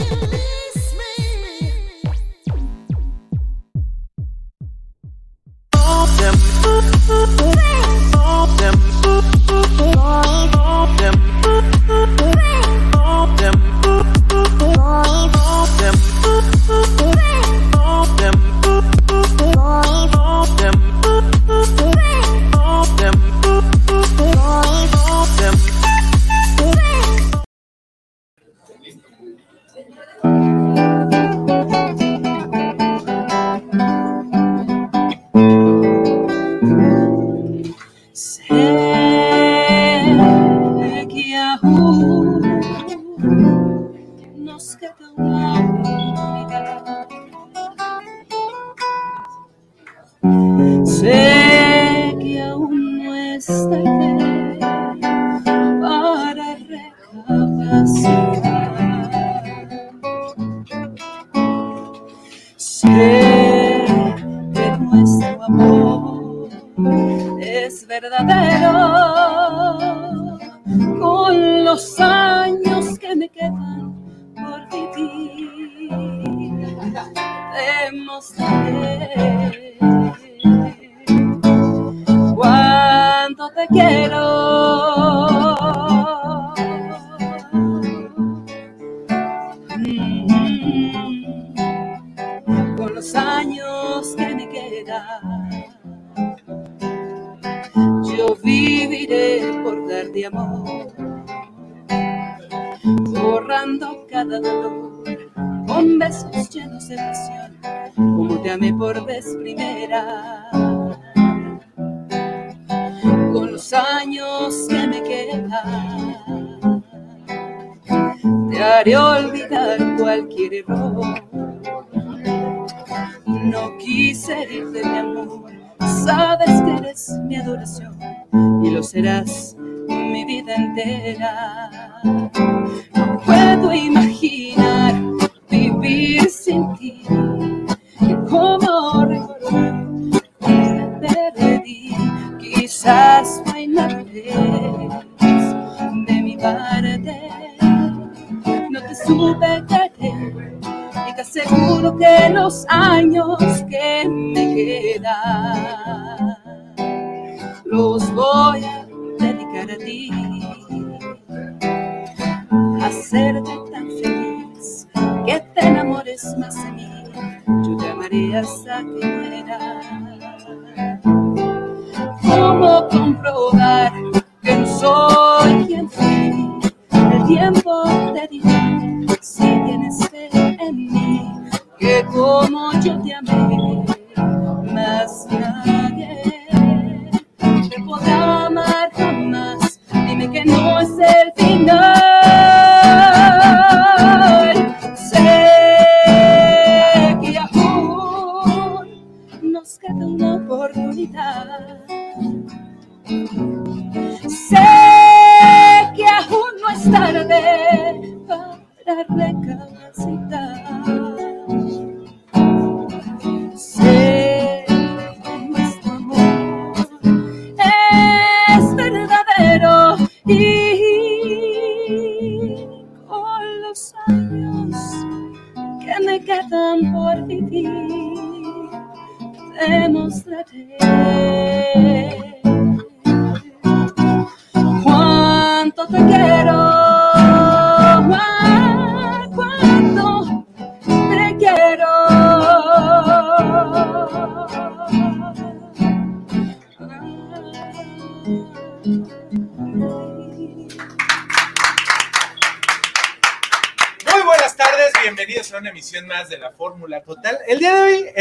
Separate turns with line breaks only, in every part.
you.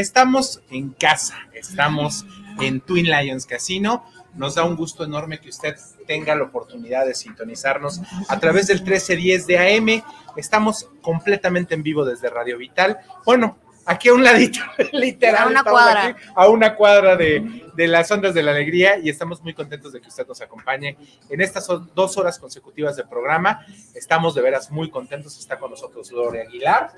Estamos en casa, estamos en Twin Lions Casino. Nos da un gusto enorme que usted tenga la oportunidad de sintonizarnos a través del 1310 de AM. Estamos completamente en vivo desde Radio Vital. Bueno, aquí a un ladito, literal.
A una cuadra.
a una cuadra de, de, las ondas de la alegría y estamos muy contentos de que usted nos acompañe en estas dos horas consecutivas de programa. Estamos de veras muy contentos. Está con nosotros Gloria Aguilar.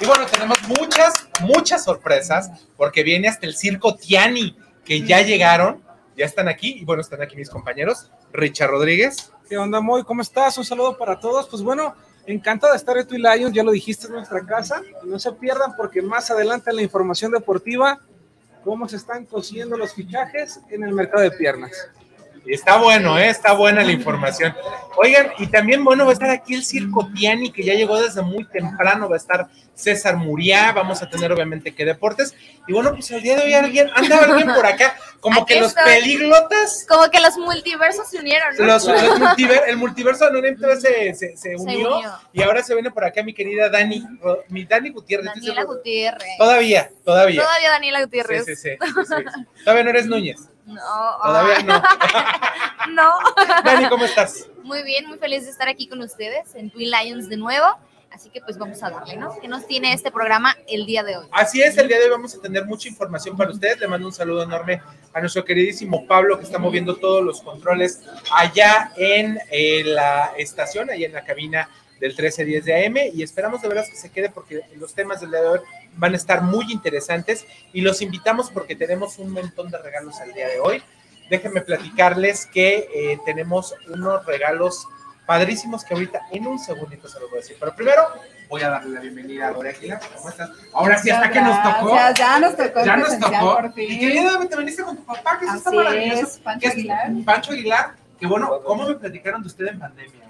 Y bueno, tenemos muchas, muchas sorpresas porque viene hasta el circo Tiani, que ya llegaron, ya están aquí. Y bueno, están aquí mis compañeros. Richard Rodríguez.
¿Qué onda, Moy? ¿Cómo estás? Un saludo para todos. Pues bueno, Encantado de estar en Twin Lions, ya lo dijiste, en nuestra casa. no se pierdan porque más adelante en la información deportiva, cómo se están cosiendo los fichajes en el mercado de piernas.
Está bueno, ¿eh? está buena la información. Oigan, y también, bueno, va a estar aquí el Circo Tiani, que ya llegó desde muy temprano, va a estar César Muriá, vamos a tener obviamente que deportes. Y bueno, pues el día de hoy alguien, anda alguien por acá, como que los peliglotas.
Como que los multiversos se unieron, ¿no?
Los, el multiverso en un se, se, se, unió, y ahora se viene por acá mi querida Dani, mi Dani Gutiérrez.
Daniela Gutiérrez.
Todavía, todavía.
Todavía Daniela Gutiérrez.
Sí, sí, sí, Todavía no eres Núñez.
No.
Todavía no.
no.
Dani, ¿cómo estás?
Muy bien, muy feliz de estar aquí con ustedes en Twin Lions de nuevo. Así que pues vamos a darle, ¿no? ¿Qué nos tiene este programa el día de hoy?
Así es, el día de hoy vamos a tener mucha información para ustedes. Le mando un saludo enorme a nuestro queridísimo Pablo que está moviendo todos los controles allá en eh, la estación, allá en la cabina del 1310 de AM y esperamos de verdad que se quede porque los temas del día de hoy van a estar muy interesantes y los invitamos porque tenemos un montón de regalos al día de hoy. Déjenme platicarles que eh, tenemos unos regalos padrísimos que ahorita en un segundito se los voy a decir. Pero primero voy a darle la bienvenida a Gloria Aguilar. ¿Cómo estás? Ahora sí, hasta que nos tocó.
Ya nos tocó.
Ya nos tocó. Por fin. Y querida, te viniste con tu papá, que eso está maravilloso.
Es, Pancho Aguilar.
Pancho Aguilar, que bueno, ¿cómo me platicaron de usted en pandemia?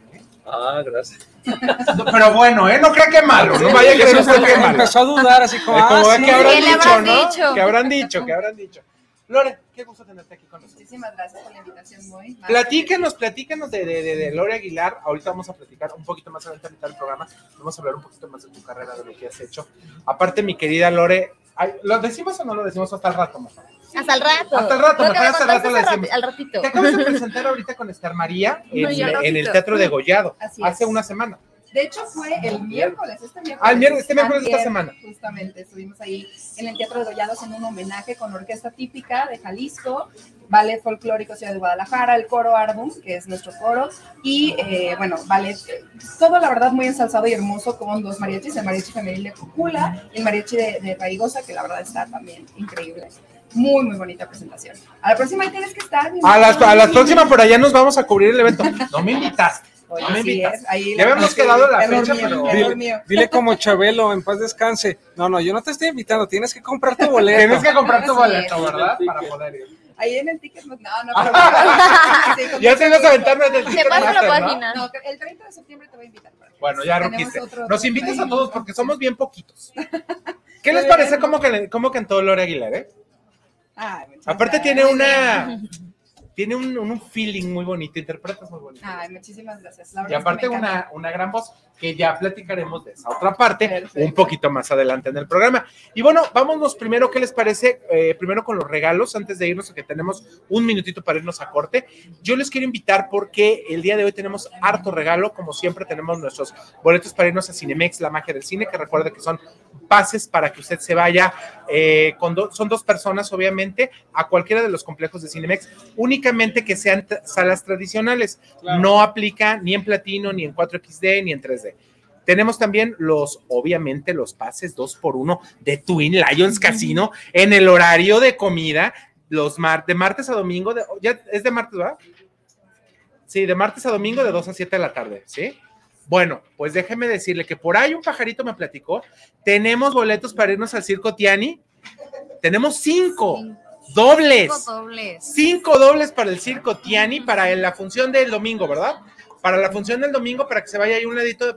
Ah, gracias.
pero bueno, ¿eh? No creo que malo, no vaya a creer usted que malo.
Empezó a dudar así como,
como
ah,
que habrán dicho, ¿no? Que habrán dicho, que habrán dicho. Lore, qué gusto tenerte aquí con nosotros.
Muchísimas gracias por la invitación, muy.
Platícanos, platícanos de, de, de, Lore Aguilar. Ahorita vamos a platicar un poquito más adelante en el programa. Vamos a hablar un poquito más de tu carrera, de lo que has hecho. Aparte, mi querida Lore, ¿lo decimos o no lo decimos hasta el rato, mejor?
Hasta el rato.
Hasta el rato, mejor hasta el rato decimos.
Al ratito.
Te acabas de presentar ahorita con Esther María en, en el Teatro de Gollado, hace una semana.
De hecho, fue el miércoles, este miércoles.
Ah, el miércoles, este miércoles de esta semana.
Justamente, estuvimos ahí en el Teatro de Gollados en un homenaje con orquesta típica de Jalisco, Ballet Folclórico Ciudad de Guadalajara, el coro Ardum, que es nuestro coro, y eh, bueno, ballet, todo la verdad muy ensalzado y hermoso con dos mariachis, el mariachi femenil de Cucula y el mariachi de, de Raigosa, que la verdad está también increíble muy, muy bonita presentación. A la próxima ahí tienes que estar.
A las, a la próxima por allá nos vamos a cubrir el evento. No me invitaste ya habíamos quedado la fecha, pero...
Dile, como Chabelo, en paz descanse. No, no, yo no te estoy invitando, tienes que comprar tu boleto.
tienes que comprar tu boleto, ¿verdad? Para poder ir.
Ahí en el ticket, no, no,
pero... ya se nos aventando en el
ticket. Se pasa la página.
No, el 30 de septiembre te voy a invitar.
Bueno, ya roquiste. Nos invitas a todos porque somos bien poquitos. ¿Qué les parece cómo, que, cómo cantó Lore Aguilar, eh? Aparte tiene una tiene un, un, feeling muy bonito, interpretas muy bonito.
Ay, muchísimas gracias.
y aparte una, una gran voz que ya platicaremos de esa otra parte un poquito más adelante en el programa. Y bueno, vámonos primero, ¿qué les parece? Eh, primero con los regalos, antes de irnos, que tenemos un minutito para irnos a corte. Yo les quiero invitar porque el día de hoy tenemos harto regalo, como siempre tenemos nuestros boletos para irnos a Cinemex, la magia del cine, que recuerde que son pases para que usted se vaya, eh, con son dos personas obviamente, a cualquiera de los complejos de Cinemex, únicamente que sean salas tradicionales, no aplica ni en platino, ni en 4XD, ni en 3D. Tenemos también los, obviamente, los pases 2 por 1 de Twin Lions Casino en el horario de comida, los mar de martes a domingo, de, ya es de martes, ¿verdad? Sí, de martes a domingo de 2 a 7 de la tarde, ¿sí? Bueno, pues déjeme decirle que por ahí un pajarito me platicó. Tenemos boletos para irnos al Circo Tiani. Tenemos cinco. Dobles.
Cinco dobles.
Cinco dobles para el Circo Tiani para la función del domingo, ¿verdad? Para la función del domingo, para que se vaya ahí un ladito de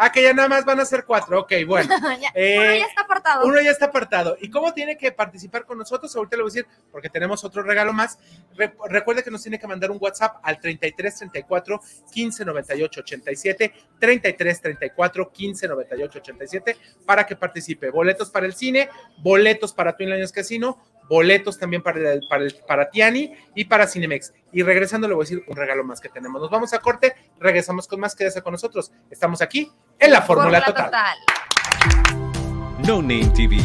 Ah, que ya nada más van a ser cuatro. Ok, bueno.
Eh, uno ya está apartado.
Uno ya está apartado. ¿Y cómo tiene que participar con nosotros? Ahorita le voy a decir, porque tenemos otro regalo más. recuerde que nos tiene que mandar un WhatsApp al 33 34 15 98 87. 33 34 15 98 87 para que participe. Boletos para el cine, boletos para Twin Lions Casino, boletos también para, el, para, el, para Tiani y para Cinemex. Y regresando le voy a decir un regalo más que tenemos. Nos vamos a corte, regresamos con más, quédese con nosotros. Estamos aquí en la Fórmula Total. Total.
No Name TV.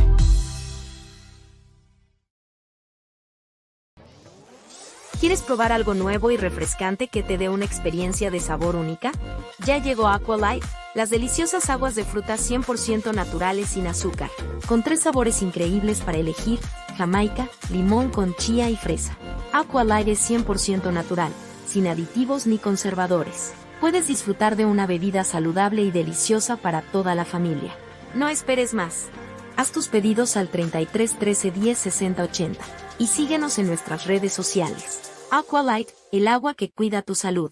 ¿Quieres probar algo nuevo y refrescante que te dé una experiencia de sabor única? Ya llegó Aqualife, las deliciosas aguas de frutas 100% naturales sin azúcar, con tres sabores increíbles para elegir jamaica, limón con chía y fresa. Aqua es 100% natural, sin aditivos ni conservadores. puedes disfrutar de una bebida saludable y deliciosa para toda la familia. No esperes más. Haz tus pedidos al 33 13 10 60 80 y síguenos en nuestras redes sociales. Aqualight, el agua que cuida tu salud.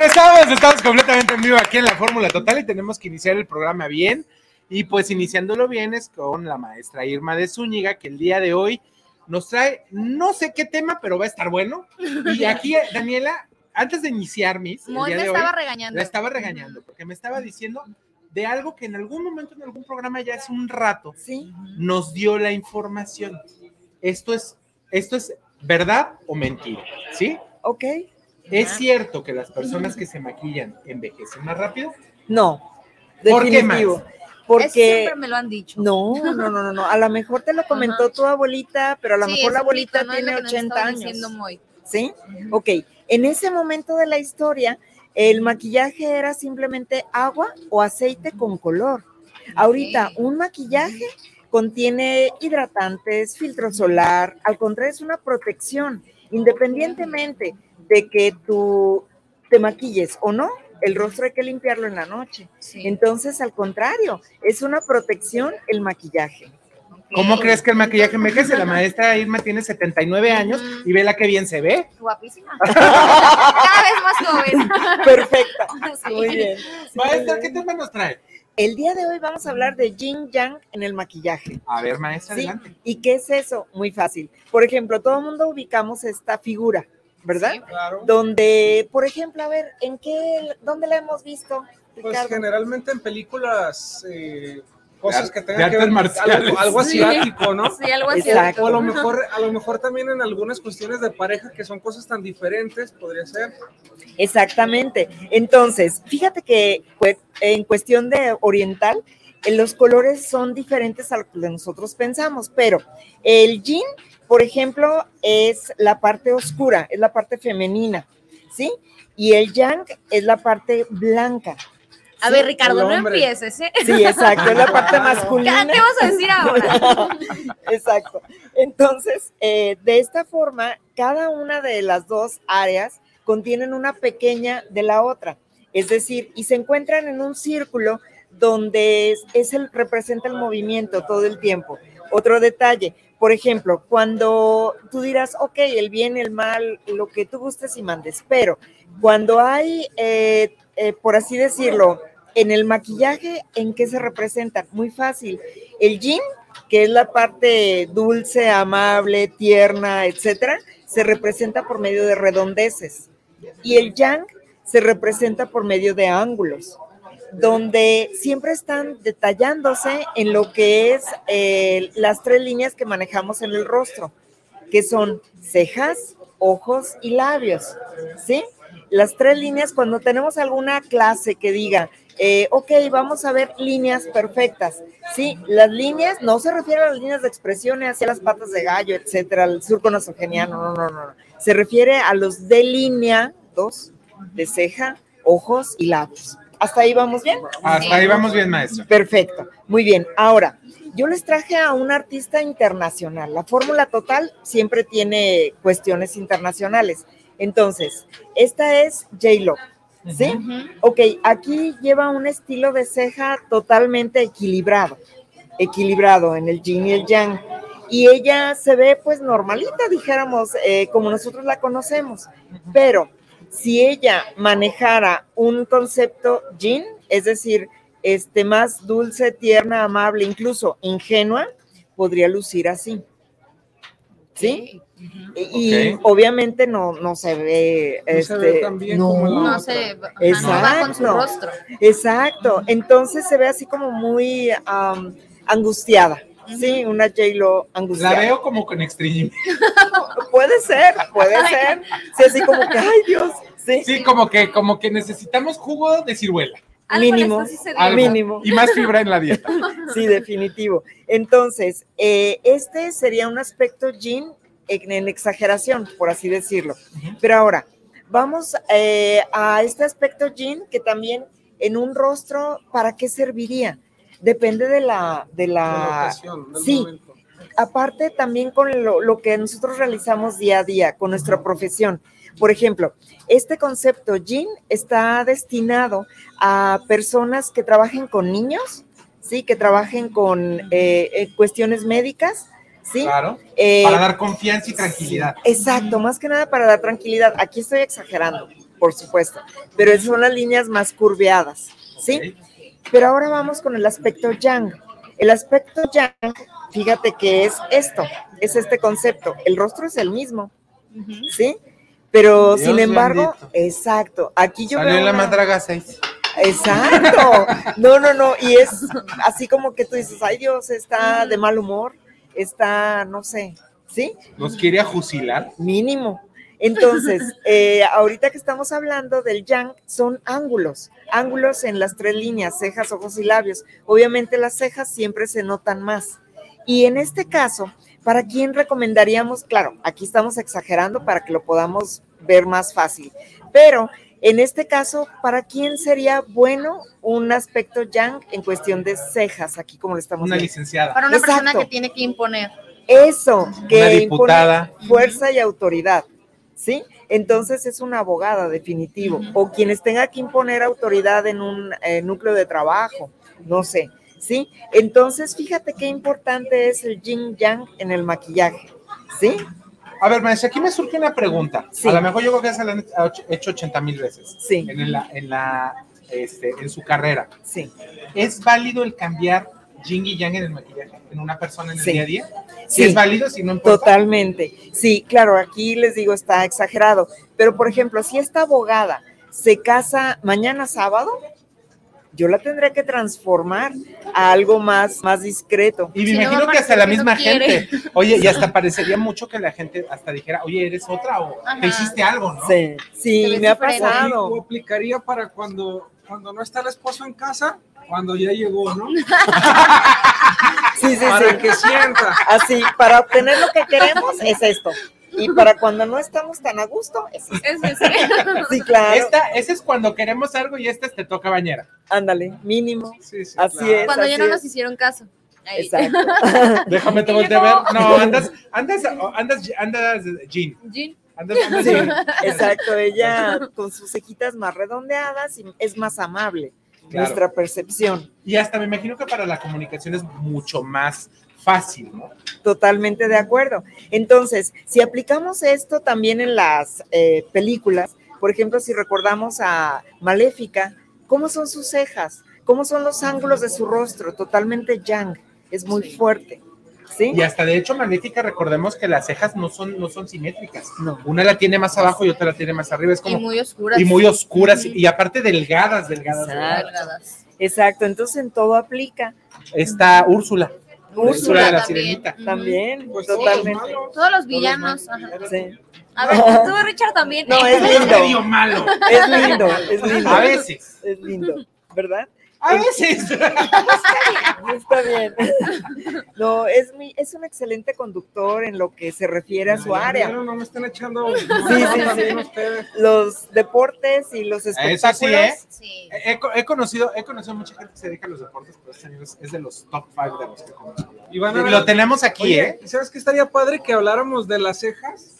Estamos, estamos completamente en vivo aquí en la Fórmula Total y tenemos que iniciar el programa bien. Y pues iniciándolo bien es con la maestra Irma de Zúñiga, que el día de hoy nos trae, no sé qué tema, pero va a estar bueno. Y aquí, Daniela, antes de iniciar mis, día
me
hoy,
estaba regañando.
la estaba regañando, porque me estaba diciendo de algo que en algún momento, en algún programa ya hace un rato,
Sí,
nos dio la información. Esto es, esto es verdad o mentira, ¿sí?
ok.
¿Es cierto que las personas que se maquillan envejecen más rápido?
No,
¿Por qué más?
definitivo.
Eso
Porque
siempre me lo han dicho.
no, no, no, no, no. A lo mejor te lo comentó tu abuelita, pero a lo
Sí,
mejor la abuelita
mito, ¿no? Es lo
tiene
que nos
80
estaba
años.
Moy.
¿Sí? Ok. En ese momento de la historia, el maquillaje era simplemente agua o aceite con color. Ahorita, un maquillaje contiene hidratantes, filtro solar, al contrario, es una protección. Independientemente de que tú te maquilles o no, el rostro hay que limpiarlo en la noche.
Sí.
Entonces, al contrario, es una protección el maquillaje.
¿Cómo crees que el maquillaje envejece? La maestra Irma tiene 79 años y vela qué bien se ve.
Guapísima. Cada vez más joven.
Perfecta.
Sí.
Muy bien.
Maestra, ¿qué tema nos trae?
El día de hoy vamos a hablar de yin yang en el maquillaje.
A ver, maestra,
Sí.
adelante.
¿Y qué es eso? Muy fácil. Por ejemplo, todo el mundo ubicamos esta figura, ¿verdad?
Sí.
Claro.
Donde, por ejemplo, a ver, ¿en qué, dónde la hemos visto?
Pues generalmente en películas, eh, cosas que tengan que ver algo, algo
Sí.
asiático, ¿no?
Sí, algo así.
Exacto.
O a lo mejor, a lo mejor también en algunas cuestiones de pareja que son cosas tan diferentes, podría ser.
Exactamente. Entonces, fíjate que pues, en cuestión de oriental, eh, los colores son diferentes a lo que nosotros pensamos, pero el yin, por ejemplo, es la parte oscura, es la parte femenina, ¿sí? Y el yang es la parte blanca.
A
¿sí?
ver, Ricardo, no empieces, ¿eh?
Sí, exacto, es la parte masculina.
¿Qué vas a decir ahora?
Exacto. Entonces, eh, de esta forma, cada una de las dos áreas contienen una pequeña de la otra. Es decir, y se encuentran en un círculo donde es, es el, representa el movimiento todo el tiempo. Otro detalle, por ejemplo, cuando tú dirás, ok, el bien, el mal, lo que tú gustes y mandes, pero cuando hay, eh, eh, por así decirlo, en el maquillaje, ¿en qué se representan? Muy fácil. El yin que es la parte dulce, amable, tierna, etcétera, se representa por medio de redondeces. Y el yang se representa por medio de ángulos, donde siempre están detallándose en lo que es eh, las tres líneas que manejamos en el rostro, que son cejas, ojos y labios, ¿sí? Las tres líneas, cuando tenemos alguna clase que diga, eh, ok, vamos a ver líneas perfectas. Sí, las líneas no se refieren a las líneas de expresión hacia las patas de gallo, etcétera, el surco nasogeniano, no, no, no, no. Se refiere a los delineados de ceja, ojos y labios. ¿Hasta ahí vamos bien?
Hasta ahí vamos bien, maestro.
Perfecto, muy bien. Ahora, yo les traje a un artista internacional. La fórmula total siempre tiene cuestiones internacionales. Entonces, esta es J-Lo. ¿Sí? Ok, aquí lleva un estilo de ceja totalmente equilibrado, equilibrado en el yin y el yang. Y ella se ve pues normalita, dijéramos, eh, como nosotros la conocemos. Pero si ella manejara un concepto yin, es decir, este más dulce, tierna, amable, incluso ingenua, podría lucir así. ¿Sí? Y, obviamente no, no se ve,
No se ve
este,
tan bien
no,
como la
No
otra.
se no va con su
Exacto.
rostro.
Exacto. Entonces se ve así como muy am, angustiada. Sí, una J-Lo angustiada.
La veo como con extreme.
Puede ser, puede ser. Sí, así como que, ay Dios. Sí,
Sí, como que, como que necesitamos jugo de ciruela.
Mínimo.
Algo.
mínimo.
Y más fibra en la dieta.
Sí, definitivo. Entonces, eh, este sería un aspecto yin en, en exageración, por así decirlo. Pero ahora, vamos eh, a este aspecto yin que también en un rostro, ¿para qué serviría? Depende de la... De la,
la ocasión, del
sí,
momento.
aparte también con lo, lo que nosotros realizamos día a día, con nuestra profesión. Por ejemplo, este concepto Yin está destinado a personas que trabajen con niños, ¿sí? Que trabajen con eh, eh, cuestiones médicas, ¿sí?
Claro.
Eh,
Para dar confianza y tranquilidad.
Exacto, más que nada para dar tranquilidad. Aquí estoy exagerando, por supuesto, pero son las líneas más curveadas, ¿sí? Pero ahora vamos con el aspecto yang. El aspecto yang, fíjate que es esto, es este concepto. El rostro es el mismo, ¿sí? Pero
Dios
sin embargo,
bendito.
exacto, aquí yo
Salió
veo
la
una-
madraga 6.
Exacto. No, no, no. Y es así como que tú dices, ay Dios, está de mal humor, está, no sé, ¿sí?
Nos quiere ajusilar.
Mínimo. Entonces, eh, ahorita que estamos hablando del yang, son ángulos, ángulos en las tres líneas, cejas, ojos y labios. Obviamente las cejas siempre se notan más. Y en este caso, ¿para quién recomendaríamos? Claro, aquí estamos exagerando para que lo podamos ver más fácil, pero en este caso, ¿para quién sería bueno un aspecto yang en cuestión de cejas, aquí como lo estamos
Una
viendo?
licenciada.
Para una persona que tiene que imponer.
Eso, que
Una
impone fuerza y autoridad, ¿sí? Entonces es una abogada definitivo, o quienes tenga que imponer autoridad en un eh, núcleo de trabajo, no sé, ¿sí? Entonces fíjate qué importante es el yin yang en el maquillaje, ¿sí?
A ver, maestra, aquí me surge una pregunta.
Sí.
A lo mejor yo creo que se la han hecho 80 mil veces.
Sí.
En la, en la, este, en su carrera.
Sí.
¿Es válido el cambiar yin y yang en el maquillaje en una persona en el
Sí.
día a día?
Sí.
¿Es válido? Si no importa.
Totalmente. Sí, claro, aquí les digo, está exagerado. Pero, por ejemplo, si esta abogada se casa mañana sábado, yo la tendré que transformar a algo más, más discreto.
Y me
Si
imagino que hasta la misma
no
gente. Oye, y hasta parecería mucho que la gente hasta dijera, oye, eres otra o
Ajá.
te hiciste algo, ¿no?
Sí, sí, me ha pasado.
O aplicaría para cuando, cuando no está el esposo en casa, cuando ya llegó, ¿no?
Sí, sí,
Para
sí.
que sienta.
Así, para obtener lo que queremos es esto. Y para cuando no estamos tan a gusto, es esto.
Es decir,
Sí, claro.
Esta, ese es cuando queremos algo y este te toca bañera.
Ándale, mínimo.
Sí, sí,
Así
claro.
es.
cuando ya no
es.
nos hicieron caso. Ahí.
Exacto.
Déjame te a
llegó.
ver. No, andas, andas, andas, andas, Jean.
Jean,
Sí, exacto. Ella con sus cejitas más redondeadas y es más amable.
Claro.
Nuestra percepción.
Y hasta me imagino que para la comunicación es mucho más fácil, ¿no?
Totalmente de acuerdo. Entonces, si aplicamos esto también en las eh, películas, por ejemplo, si recordamos a Maléfica, ¿cómo son sus cejas? ¿Cómo son los ángulos de su rostro? Totalmente yang, es muy fuerte. ¿Sí?
Y hasta de hecho, Magnética, recordemos que las cejas no son, no son simétricas.
No.
Una la tiene más abajo y otra la tiene más arriba. Es
y
como.
muy oscuras.
Y muy oscuras. Y aparte delgadas, delgadas.
Exacto.
Delgadas.
Exacto, entonces en todo aplica.
Está Úrsula.
Úrsula
de la
también.
sirenita.
También,
Pues todos
totalmente.
Todos los villanos. ajá.
Sí.
A ver, tú, Richard, también.
No, es
Es
lindo.
medio malo.
Es lindo, es lindo.
A veces.
Es lindo, ¿verdad?
A veces.
Está bien. No, es, mi, es un excelente conductor en lo que se refiere a su área.
No, no me están echando.
Sí, sí,
también
sí.
ustedes.
Los deportes y los
Eso
espectáculos.
sí, ¿eh?
Sí.
He, he- he conocido, he conocido mucha gente que se dedica a los deportes, pero este señor es, de los top 5 de los que conozco.
Y van a ver-
Lo tenemos aquí,
Oye,
¿eh?
¿y ¿sabes qué estaría padre que habláramos de las cejas?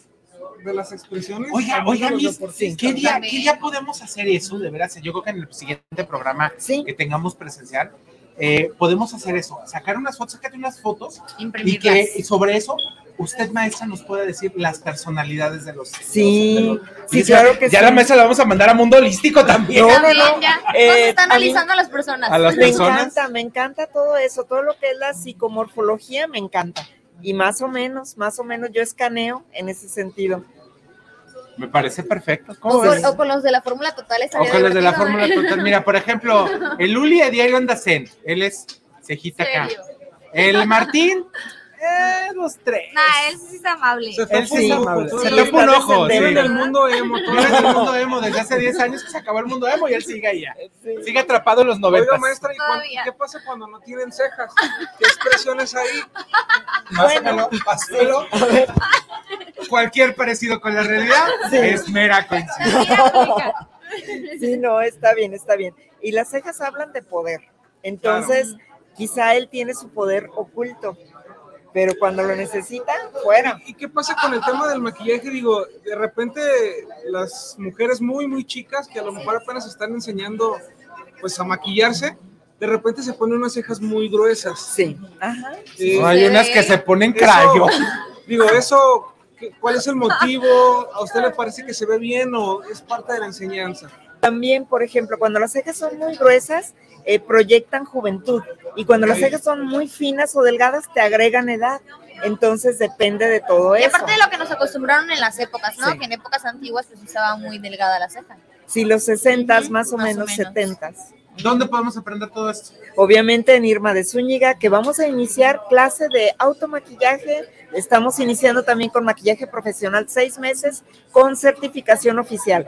De las expresiones.
Oiga, oiga,
deportistas.
¿qué día,
También.
¿qué día podemos hacer eso? De veras, yo creo que en el siguiente programa
Sí.
que tengamos presencial, eh, podemos hacer eso, sacar unas fotos, sácate unas fotos y que y sobre eso usted, maestra, nos pueda decir las personalidades de los.
Sí,
de los-
sí, claro que
Ya
sí.
la maestra la vamos a mandar a Mundo Holístico también.
No, no,
También
no.
ya.
Eh,
Nos está
a mí-
analizando a las personas.
A las
Me
personas.
encanta, me encanta todo eso, todo lo que es la psicomorfología me encanta. Y más o menos, más o menos yo escaneo en ese sentido.
Me parece perfecto.
O
¿Cómo
con,
ves?
o con los de la fórmula total
O con los de la fórmula
¿eh?
total. Mira, por ejemplo, el Uli de Diario anda zen. Él es cejita acá. El Martín, eh, dos, tres.
Nah, él sí es amable.
Se
Él sí,
ojo,
amable. Se fue un ojo.
Vive
sí.
Vive en el mundo emo. tú
Vive en el mundo emo desde hace 10 años que se acabó el mundo emo y él sigue ahí. ya.
Sí.
Sigue atrapado en los 90.
Oiga, maestra, ¿y cuán-
Todavía.
qué pasa cuando no tienen cejas? ¿Qué expresiones hay?
Pásamelo, pásamelo. Cualquier parecido con la realidad
Sí.
es mera coincidencia.
Sí, no, está bien, está bien. Y las cejas hablan de poder. Entonces, quizá él tiene su poder oculto, pero cuando lo necesita, fuera.
¿Y qué pasa con el tema del maquillaje? Digo, de repente las mujeres muy, muy chicas que a lo mejor apenas están enseñando pues a maquillarse, de repente se ponen unas cejas muy gruesas.
Sí. Ajá.
Eh,
Hay unas que se ponen
eso-
crayo.
digo, eso, ¿qué- ¿cuál es el motivo? ¿A usted le parece que se ve bien o es parte de la enseñanza?
También, por ejemplo, cuando las cejas son muy gruesas, eh, proyectan juventud. Y cuando las cejas son muy finas o delgadas, te agregan edad. Entonces depende de todo
Y
eso.
aparte de lo que nos acostumbraron en las épocas, ¿no?
Sí.
Que en épocas antiguas pues estaba muy delgada la ceja.
Si los 60
Ujú,
más o
más
menos,
menos.
70
¿Dónde podemos aprender todo esto?
Obviamente en Irma de Zúñiga, que vamos a iniciar clase de automaquillaje. Estamos iniciando también con maquillaje profesional seis meses con certificación oficial.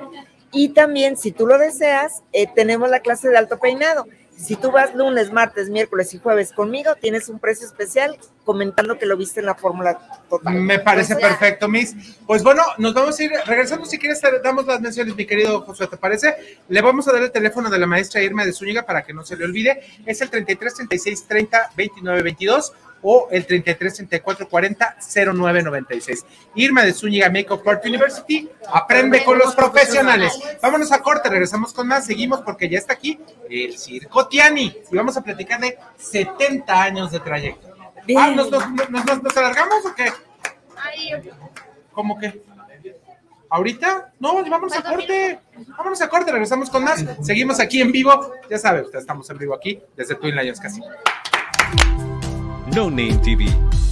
Y también, si tú lo deseas, eh, tenemos la clase de alto peinado. Si tú vas lunes, martes, miércoles y jueves conmigo, tienes un precio especial comentando que lo viste en la fórmula total.
Me parece
Entonces-
perfecto, Miss. Pues bueno, nos vamos a ir regresando. Si quieres, damos las menciones, mi querido Josué, ¿te parece? Le vamos a dar el teléfono de la maestra Irma de Zúñiga para que no se le olvide. Es el 33 36 30 29 22 o el 33 34 40 09 96. Irma de Zúñiga Makeup Art University. Aprende con los profesionales. Vámonos a corte, regresamos con más. Seguimos porque ya está aquí el Circo Tiani. Y vamos a platicar de 70 años de trayecto. Ah, ¿nos, nos, nos- nos- nos alargamos o qué? ¿Cómo que? ¿Ahorita? No, vámonos a
¿Cuánto
corte. Vámonos a corte, regresamos con más. Seguimos aquí en vivo. Ya sabe, usted estamos en vivo aquí desde Twin Lions Casino.
No Name TV.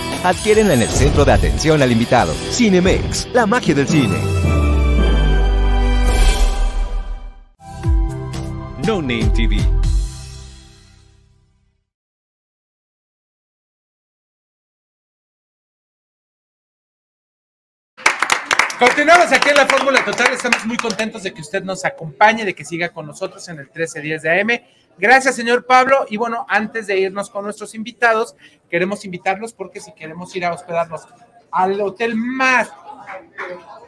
adquieren en el centro de atención al invitado. Cinemex, la magia del cine.
No Name TV.
Continuamos aquí en la Fórmula Total. Estamos muy contentos de que usted nos acompañe, de que siga con nosotros en el 1310 de AM. Gracias, señor Pablo. Y bueno, antes de irnos con nuestros invitados, queremos invitarlos porque si queremos ir a hospedarnos al hotel más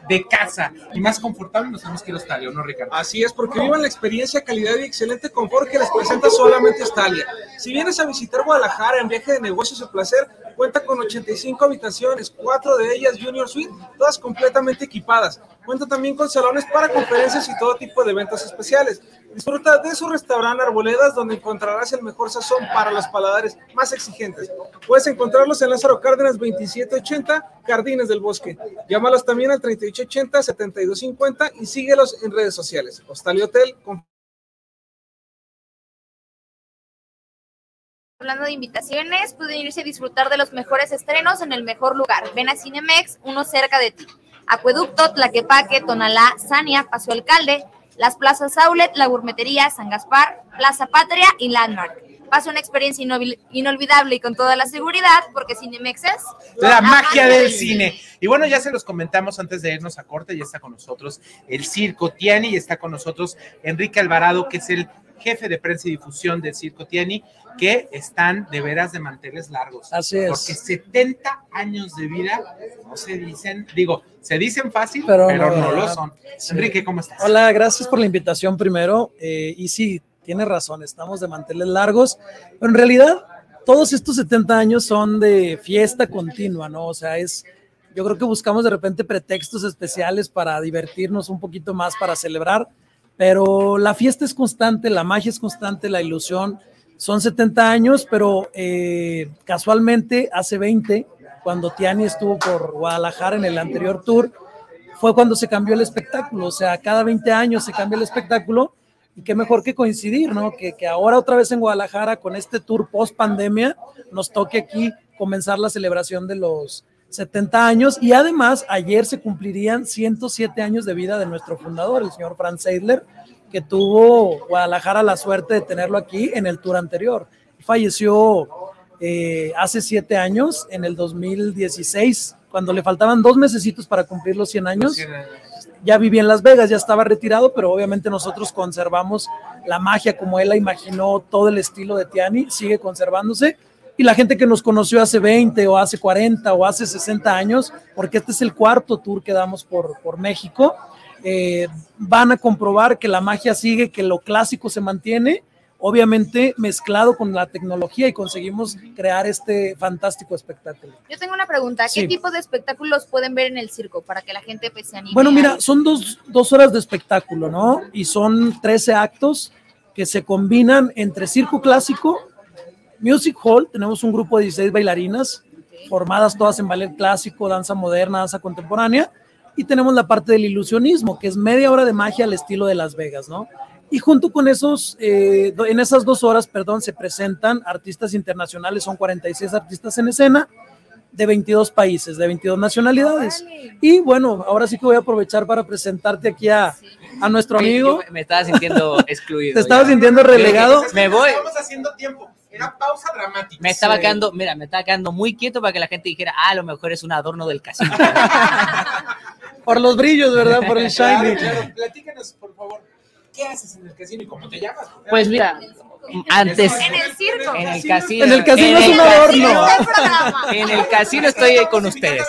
de casa y más confortable, nos tenemos que ir a ¿no, Ricardo?
Así es, porque vivan la experiencia, calidad y excelente confort que les presenta solamente Estalia. Si vienes a visitar Guadalajara en viaje de negocios o placer, cuenta con 85 habitaciones, cuatro de ellas Junior Suite, todas completamente equipadas. Cuenta también con salones para conferencias y todo tipo de eventos especiales. Disfruta de su restaurante Arboledas, donde encontrarás el mejor sazón para los paladares más exigentes. Puedes encontrarlos en Lázaro Cárdenas 2780, Jardines del Bosque. Llámalos también al 3880-7250 y síguelos en redes sociales. Hostal y Hotel. Con...
Hablando de invitaciones, pueden irse a disfrutar de los mejores estrenos en el mejor lugar. Ven a Cinemex, uno cerca de ti. Acueducto, Tlaquepaque, Tonalá, Sania, Paso Alcalde, las plazas Aulet, La Gourmetería, San Gaspar, Plaza Patria y Landmark. Pasa una experiencia inolvi- inolvidable y con toda la seguridad, porque Cinemex es
La magia del cine. Y bueno, ya se los comentamos antes de irnos a corte, ya está con nosotros el Circo Tiani y está con nosotros Enrique Alvarado, que es el jefe de prensa y difusión del Circo Tiani, que están de veras de manteles largos.
Así es.
Porque 70 años de vida no se dicen, digo, se dicen fácil, pero,
Pero
no,
no,
lo son.
Sí.
Enrique, ¿cómo estás?
Hola, gracias por la invitación primero. Eh, y sí, tiene razón, estamos de manteles largos, pero en realidad todos estos 70 años son de fiesta continua, ¿no? O sea, es, yo creo que buscamos de repente pretextos especiales para divertirnos un poquito más, para celebrar, pero la fiesta es constante, la magia es constante, la ilusión. Son 70 años, pero eh, casualmente hace 20, cuando Tiani estuvo por Guadalajara en el anterior tour, fue cuando se cambió el espectáculo. O sea, cada 20 años se cambia el espectáculo y qué mejor que coincidir, ¿no? Que, que ahora otra vez en Guadalajara con este tour post pandemia nos toque aquí comenzar la celebración de los 70 años y además ayer se cumplirían 107 años de vida de nuestro fundador, el señor Franz Seidler, que tuvo Guadalajara la suerte de tenerlo aquí en el tour anterior. Falleció eh, hace siete años, en el 2016, cuando le faltaban dos mesecitos para cumplir los 100 años. Ya vivía en Las Vegas, ya estaba retirado, pero obviamente nosotros conservamos la magia como él la imaginó, todo el estilo de Tiani sigue conservándose. Y la gente que nos conoció hace 20 o hace 40 o hace 60 años, porque este es el cuarto tour que damos por, por México, eh, van a comprobar que la magia sigue, que lo clásico se mantiene, obviamente mezclado con la tecnología y conseguimos crear este fantástico espectáculo.
Yo tengo una pregunta. ¿Qué
Sí.
tipo de espectáculos pueden ver en el circo para que la gente pues, se anime?
Bueno, mira,
ir?
son dos, dos horas de espectáculo, ¿no? Y son 13 actos que se combinan entre circo clásico, music hall, tenemos un grupo de 16 bailarinas, formadas todas en ballet clásico, danza moderna, danza contemporánea, y tenemos la parte del ilusionismo, que es media hora de magia al estilo de Las Vegas, ¿no? Y junto con esos, eh, en esas dos horas, perdón, se presentan artistas internacionales, son 46 artistas en escena, de 22 países, de 22 nacionalidades. Y bueno, ahora sí que voy a aprovechar para presentarte aquí a, a nuestro amigo.
yo me estaba sintiendo excluido.
¿Te estabas
ya.
sintiendo relegado?
Me voy.
Estamos haciendo tiempo. Era pausa dramática.
Me estaba
Sí.
quedando, mira, me estaba quedando muy quieto para que la gente dijera, ah, a lo mejor es un adorno del casino.
Por los brillos, ¿verdad? Por el
Claro,
shiny.
claro. Platícanos, por favor, ¿qué haces en el casino y cómo te llamas?
Pues mira, antes
En el circo.
en el casino,
En el casino es un adorno.
En el casino estoy con ustedes.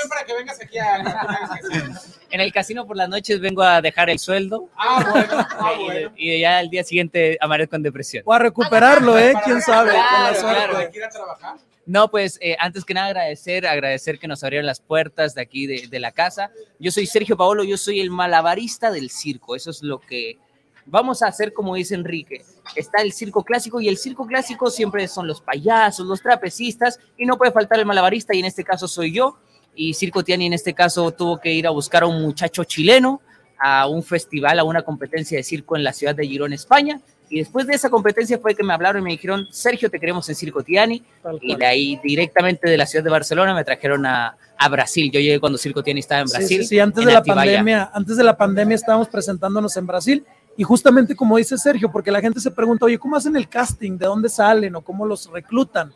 En el casino por las noches vengo a dejar el sueldo
Ah, bueno, ah,
y,
bueno.
y ya al día siguiente amanezco en depresión.
O a recuperarlo, ¿eh? ¿Quién sabe? Con la
Claro,
suerte.
claro.
¿Para que ir a trabajar?
No, pues eh, antes que nada agradecer, agradecer que nos abrieron las puertas de aquí de, de la casa. Yo soy Sergio Paolo, yo soy el malabarista del circo. Eso es lo que vamos a hacer, como dice Enrique. Está el circo clásico y el circo clásico siempre son los payasos, los trapecistas y no puede faltar el malabarista y en este caso soy yo. Y Circo Tiani en este caso tuvo que ir a buscar a un muchacho chileno a un festival, a una competencia de circo en la ciudad de Girón, España. Y después de esa competencia fue que me hablaron y me dijeron, Sergio, te queremos en Circo Tiani. Y de ahí directamente de la ciudad de Barcelona me trajeron a, a Brasil. Yo llegué cuando Circo Tiani estaba en Brasil.
sí, sí, antes de la pandemia, antes de la pandemia estábamos presentándonos en Brasil y justamente como dice Sergio, porque la gente se pregunta, oye, ¿cómo hacen el casting? ¿De dónde salen o cómo los reclutan?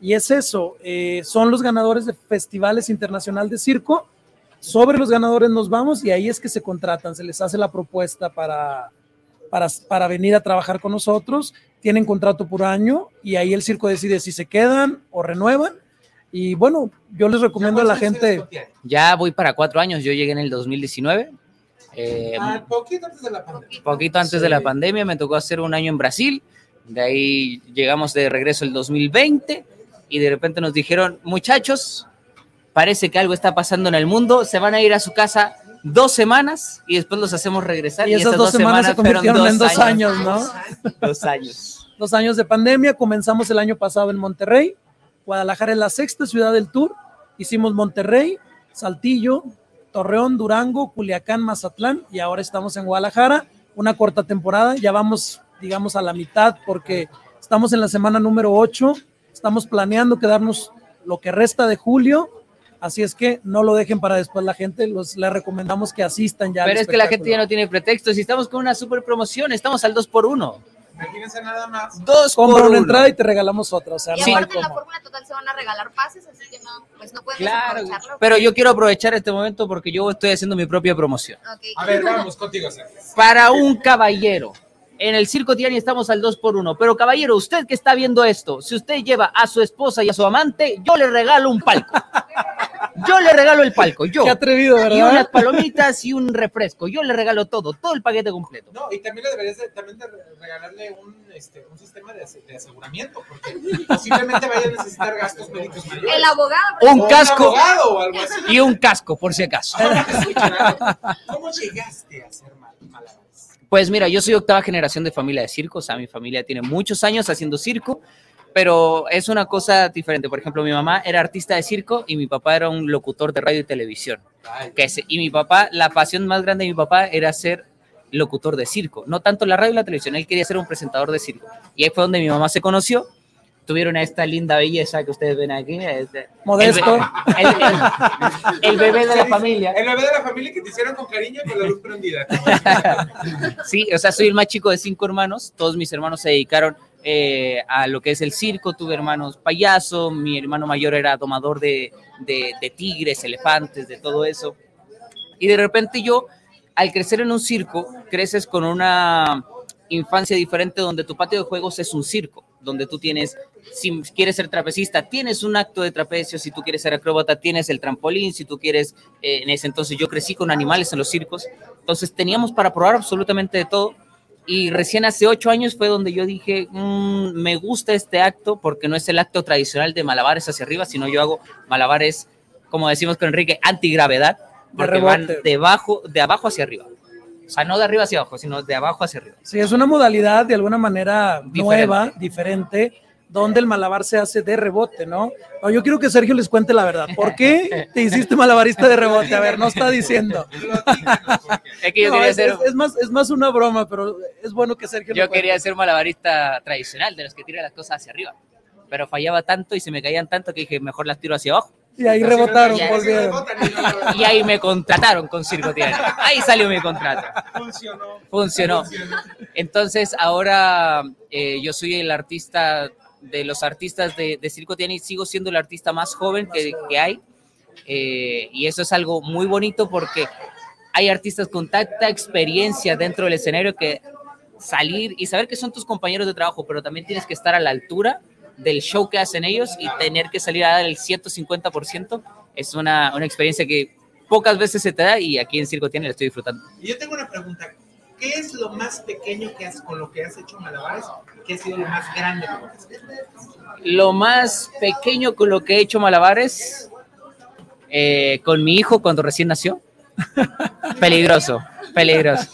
Y es eso, eh, son los ganadores de festivales internacional de circo, sobre los ganadores nos vamos y ahí es que se contratan, se les hace la propuesta para, para, para venir a trabajar con nosotros, tienen contrato por año y ahí el circo decide si se quedan o renuevan. Y bueno, yo les recomiendo a la gente...
Ya voy para cuatro años, yo llegué en el 2019. Eh,
Ah, poquito antes de la pandemia.
poquito antes de la pandemia, me tocó hacer un año en Brasil, de ahí llegamos de regreso el 2020 y de repente nos dijeron, muchachos, parece que algo está pasando en el mundo, se van a ir a su casa dos semanas y después los hacemos regresar.
Y esas dos semanas se
fueron
convirtieron en dos años, ¿no?
Dos años.
Dos años de pandemia, comenzamos el año pasado en Monterrey, Guadalajara es la sexta ciudad del tour, hicimos Monterrey, Saltillo, Torreón, Durango, Culiacán, Mazatlán y ahora estamos en Guadalajara, una corta temporada, ya vamos, digamos, a la mitad porque estamos en la semana número 8, estamos planeando quedarnos lo que resta de julio, así es que no lo dejen para después la gente, los, les recomendamos que asistan ya.
Pero es que la gente ya no tiene pretexto, si estamos con una super promoción, estamos al 2 por 1
Imagínense nada más.
Dos
Compra
por
una
uno.
entrada y te regalamos otra, o sea,
Y
no hay
aparte en la fórmula total se van a regalar pases, así que no, pues no pueden
Claro, pero yo quiero aprovechar este momento porque yo estoy haciendo mi propia promoción.
Ok.
A ver, vamos contigo, Sergio.
Para un caballero. En el Circo Tiani estamos al 2 por 1 pero caballero, usted que está viendo esto, si usted lleva a su esposa y a su amante, yo le regalo un palco. Yo le regalo el palco, yo.
Qué atrevido,
Y
¿verdad?
unas palomitas y un refresco. Yo le regalo todo, todo el paquete completo.
No, y también le deberías de, también de regalarle un, este, un sistema de, ase- de aseguramiento, porque posiblemente vaya a necesitar gastos médicos mayores.
El abogado.
Un
O
casco.
abogado o algo así.
Y un casco, por si acaso.
¿Cómo llegaste a ser mal- malabares?
Pues mira, yo soy octava generación de familia de circo, o sea, mi familia tiene muchos años haciendo circo, pero es una cosa diferente. Por ejemplo, mi mamá era artista de circo y mi papá era un locutor de radio y televisión. Que se- y mi papá, la pasión más grande de mi papá era ser locutor de circo, no tanto la radio y la televisión, él quería ser un presentador de circo. Y ahí fue donde mi mamá se conoció. Tuvieron a esta linda belleza que ustedes ven aquí. este-
Modesto.
El, be- el- el bebé de la familia.
El bebé de la familia que te hicieron con cariño y con la luz prendida.
Sí, o sea, soy el más chico de cinco hermanos. Todos mis hermanos se dedicaron eh, a lo que es el circo. Tuve hermanos payaso. Mi hermano mayor era domador de, de- tigres, elefantes, de todo eso. Y de repente yo, al crecer en un circo, creces con una infancia diferente donde tu patio de juegos es un circo, donde tú tienes, si quieres ser trapecista, tienes un acto de trapecio, si tú quieres ser acróbata, tienes el trampolín, si tú quieres, eh, en ese entonces yo crecí con animales en los circos, entonces teníamos para probar absolutamente de todo. Y recién hace ocho años fue donde yo dije, "Mm, me gusta este acto porque no es el acto tradicional de malabares hacia arriba, sino yo hago malabares, como decimos con Enrique, antigravedad, porque van
rebote.
debajo, de abajo hacia arriba. O sea, no de arriba hacia abajo, sino de abajo hacia arriba.
Sí, es una modalidad de alguna manera
Diferente.
nueva, diferente, donde el malabar se hace de rebote, ¿no? No, Yo quiero que Sergio les cuente la verdad. ¿Por qué te hiciste malabarista de rebote? A ver, no está diciendo.
Es que yo
No,
quería
es,
ser,
es- es más, es más una broma, pero es bueno que Sergio
yo quería ser malabarista tradicional, de los que tiran las cosas hacia arriba. Pero fallaba tanto y se me caían tanto que dije, mejor las tiro hacia abajo.
Y ahí rebotaron, volvieron.
Y ahí me contrataron con Circo Tiani. Ahí salió mi contrato.
Funcionó.
Funcionó. Entonces, ahora eh, yo soy el artista de los artistas de, de Circo Tiani, sigo siendo el artista más joven que, hay. eh, y eso es algo muy bonito porque hay artistas con tanta experiencia dentro del escenario que salir y saber que son tus compañeros de trabajo, pero también tienes que estar a la altura del show que hacen ellos y tener que salir a dar el 150% es una, una experiencia que pocas veces se te da y aquí en Circo Tiani la estoy disfrutando.
Yo tengo una pregunta. ¿Qué es lo más pequeño que has, con lo que has hecho malabares? ¿Qué ha sido lo más grande con lo que has hecho?
Lo más pequeño con lo que he hecho malabares, eh, con mi hijo cuando recién nació. Peligroso, peligroso.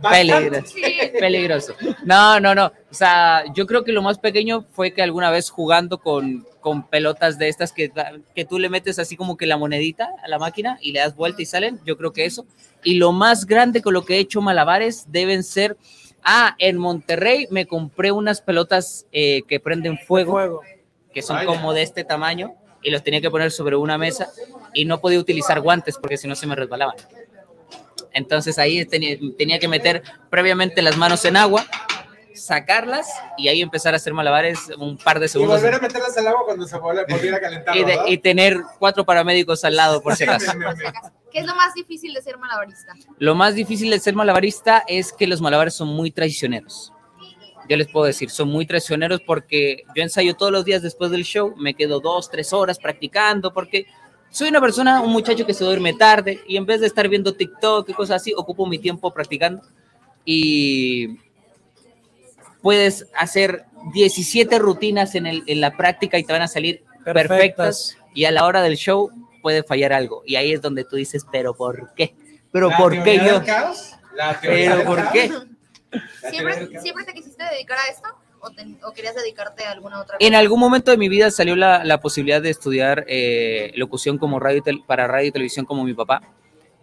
Peligroso, peligroso. No, no, no. O sea, yo creo que lo más pequeño fue que alguna vez jugando con, con pelotas de estas que, que tú le metes así como que la monedita a la máquina y le das vuelta y salen. Yo creo que eso. Y lo más grande con lo que he hecho malabares deben ser. Ah, en Monterrey me compré unas pelotas eh, que prenden fuego, que son
Vaya.
como de este tamaño y los tenía que poner sobre una mesa y no podía utilizar guantes porque si no se me resbalaban. Entonces ahí tenía, tenía que meter previamente las manos en agua, sacarlas y ahí empezar a hacer malabares un par de
Y
segundos.
volver a meterlas al agua cuando se vol- volviera a calentar.
Y, de- y tener cuatro paramédicos al lado por si acaso.
¿Qué es lo más difícil de ser malabarista?
Lo más difícil de ser malabarista es que los malabares son muy traicioneros. Yo les puedo decir, son muy traicioneros porque yo ensayo todos los días después del show, me quedo dos, tres horas practicando porque soy una persona, un muchacho que se duerme tarde y en vez de estar viendo TikTok y cosas así, ocupo mi tiempo practicando y puedes hacer 17 rutinas en, el, en la práctica y te van a salir perfectas.
Perfectas.
y a la hora del show puede fallar algo y ahí es donde tú dices, pero ¿por qué? Pero
La
¿por qué yo?
caos, la
Pero ¿por
caos.
qué?
¿Siempre. ¿Siempre te quisiste dedicar a esto? ¿O, te- o querías dedicarte a alguna otra
En
cosa?
algún momento de mi vida salió la, la posibilidad de estudiar eh, locución como radio para radio y televisión como mi papá,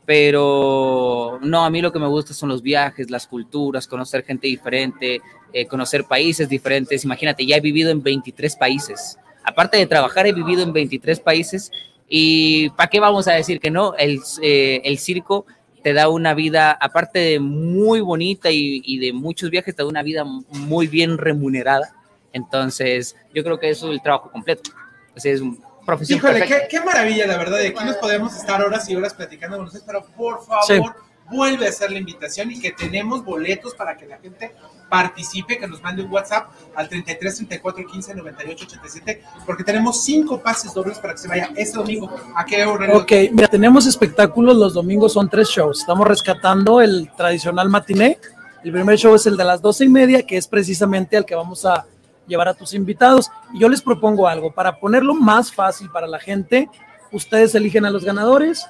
pero no, a mí lo que me gusta son los viajes, las culturas, conocer gente diferente, eh, conocer países diferentes. Imagínate, ya he vivido en 23 países. Aparte de trabajar, he vivido en 23 países y ¿para qué vamos a decir que no? El, eh, el circo te da una vida, aparte de muy bonita y, y de muchos viajes, te da una vida muy bien remunerada. Entonces, yo creo que eso es el trabajo completo. O sea, es profesión
Híjole, qué, qué maravilla, la verdad. Y aquí nos podemos estar horas y horas platicando con ustedes, pero por favor,
Sí.
Vuelve a hacer la invitación y que tenemos boletos para que la gente participe, que nos mande un WhatsApp al 33 34 15 98 87, porque tenemos cinco pases dobles para que se vaya este domingo. ¿A qué hora?
Ok, mira, tenemos espectáculos, los domingos son tres shows. Estamos rescatando el tradicional matiné. El primer show es el de las doce y media, que es precisamente al que vamos a llevar a tus invitados. Y yo les propongo algo, para ponerlo más fácil para la gente, ustedes eligen a los ganadores,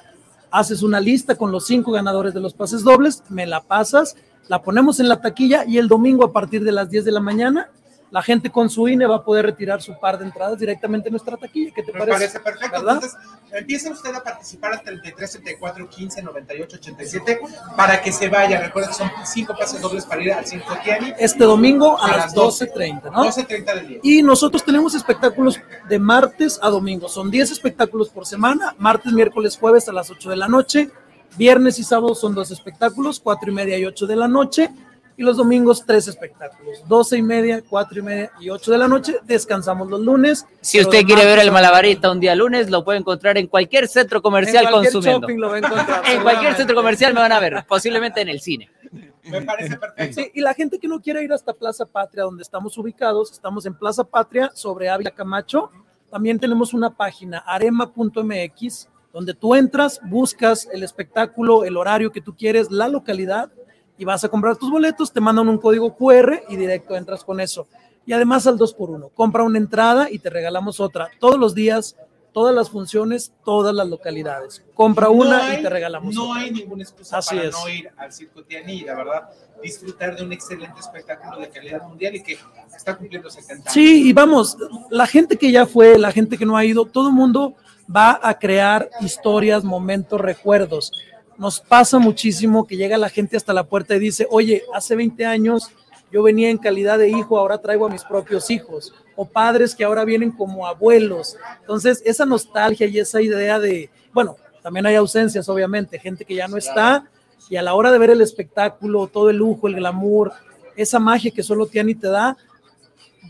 haces una lista con los cinco ganadores de los pases dobles, me la pasas, la ponemos en la taquilla y el domingo a partir de las 10 de la mañana, la gente con su INE va a poder retirar su par de entradas directamente en nuestra taquilla. ¿Qué te
Me
parece?
parece perfecto.
¿Verdad?
Entonces, empiecen usted a participar al 33 34 15 98 87 para que se vaya. Recuerden que son cinco pases dobles para ir al Circo Tiani.
Este domingo a las 12:30, ¿no?
12.30 del día.
Y nosotros tenemos espectáculos de martes a domingo. Son 10 espectáculos por semana. Martes, miércoles, jueves a las 8 de la noche. Viernes y sábado son dos espectáculos, 4 y media y 8 de la noche. Y los domingos, tres espectáculos, 12 y media, 4 y media y 8 de la noche. Descansamos los lunes.
Si usted quiere ver el malabarista un día lunes, lo puede encontrar en cualquier centro comercial
En cualquier
consumiendo.
shopping lo va a encontrar,
en cualquier centro comercial me van a ver, posiblemente en el cine.
Me parece perfecto.
Sí, y la gente que no quiere ir hasta Plaza Patria, donde estamos ubicados, estamos en Plaza Patria sobre Ávila Camacho. También tenemos una página, arema.mx, donde tú entras, buscas el espectáculo, el horario que tú quieres, la localidad, y vas a comprar tus boletos, te mandan un código QR y directo entras con eso. Y además al 2x1, compra una entrada y te regalamos otra. Todos los días, todas las funciones, todas las localidades. Compra una
No hay-
y te regalamos
No
otra.
hay ninguna excusa
Así
para
es.
no ir al Circo Tiani y la verdad disfrutar de un excelente espectáculo de calidad mundial y que está cumpliendo 70 años.
Sí, y vamos, la gente que ya fue, la gente que no ha ido, todo el mundo va a crear historias, momentos, recuerdos. Nos pasa muchísimo que llega la gente hasta la puerta y dice, oye, hace 20 años yo venía en calidad de hijo, ahora traigo a mis propios hijos, o padres que ahora vienen como abuelos. Entonces, esa nostalgia y esa idea de, bueno, también hay ausencias, obviamente, gente que ya no está, y a la hora de ver el espectáculo, todo el lujo, el glamour, esa magia que solo Tiani te da,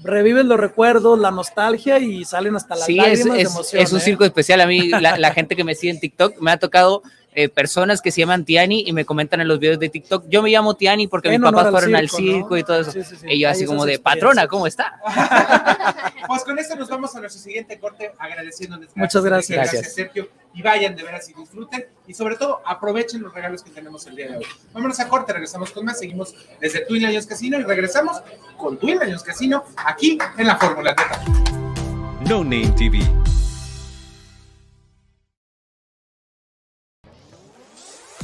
reviven los recuerdos, la nostalgia y salen hasta las
Sí, es,
lágrimas de
es-
emoción.
es un
¿eh?
circo especial. A mí, la, la gente que me sigue en TikTok, me ha tocado eh, personas que se llaman Tiani y me comentan en los videos de TikTok, yo me llamo Tiani porque mis papás
al
fueron al
circo,
y todo eso.
Sí, sí, sí.
Y yo así como de, patrona. ¿cómo está?
Pues con esto nos vamos a nuestro siguiente corte agradeciéndoles.
Muchas gracias.
Gracias,
Gracias.
Sergio. Y vayan de veras y disfruten. Y sobre todo, aprovechen los regalos que tenemos el día de hoy. Vámonos a corte, regresamos con más. Seguimos desde Twin Lions Casino y regresamos con Twin Lions Casino aquí en la Fórmula Teta.
No Name TV.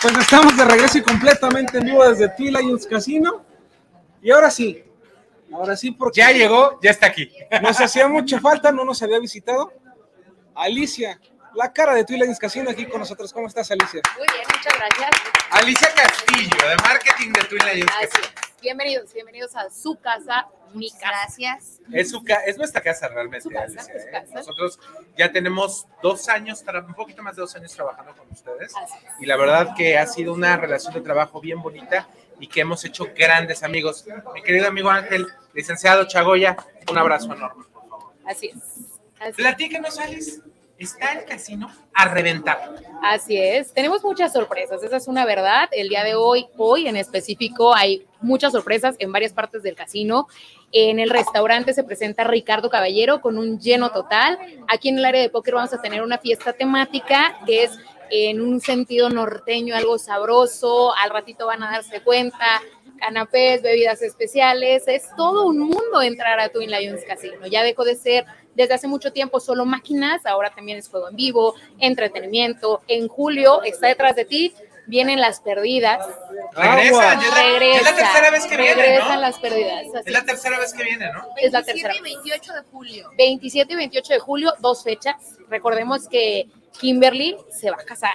Pues estamos de regreso y completamente en vivo desde Twin Lions Casino. Y ahora sí, ahora sí, porque.
Ya llegó, ya está aquí.
Nos hacía mucha falta, no nos había visitado. Alicia, la cara de Twin Lions Casino aquí con nosotros. ¿Cómo estás, Alicia?
Muy bien, muchas gracias.
Alicia Castillo, de marketing de Twin Lions.
Así es. Bienvenidos, bienvenidos a su casa, mi casa.
Gracias.
Es, su ca- es nuestra casa realmente,
Su casa,
Alicia,
su
¿eh?
casa.
Nosotros ya tenemos dos años, un poquito más de dos años trabajando con ustedes.
Así es.
Y la verdad que ha sido una relación de trabajo bien bonita y que hemos hecho grandes amigos. Mi querido amigo Ángel, licenciado Chagoya, un abrazo enorme.
Así es. Así es.
Platícanos, Alice. Está el casino a reventar.
Así es. Tenemos muchas sorpresas, esa es una verdad. El día de hoy, hoy en específico, hay muchas sorpresas en varias partes del casino. En el restaurante se presenta Ricardo Caballero con un lleno total. Aquí en el área de póker vamos a tener una fiesta temática que es en un sentido norteño, algo sabroso. Al ratito van a darse cuenta. Canapés, bebidas especiales, es todo un mundo entrar a Twin Lions Casino. Ya dejó de ser desde hace mucho tiempo solo máquinas, ahora también es juego en vivo, entretenimiento. En julio está detrás de ti, vienen las perdidas.
Regresan, ya es la-
Regresa,
es la tercera vez que vienen,
regresan
¿no?
las perdidas. así
Es la tercera vez que viene, ¿no?
es la
27
tercera.
y 28 de julio.
27 y 28 de julio, dos fechas. Recordemos que Kimberly se va a casar.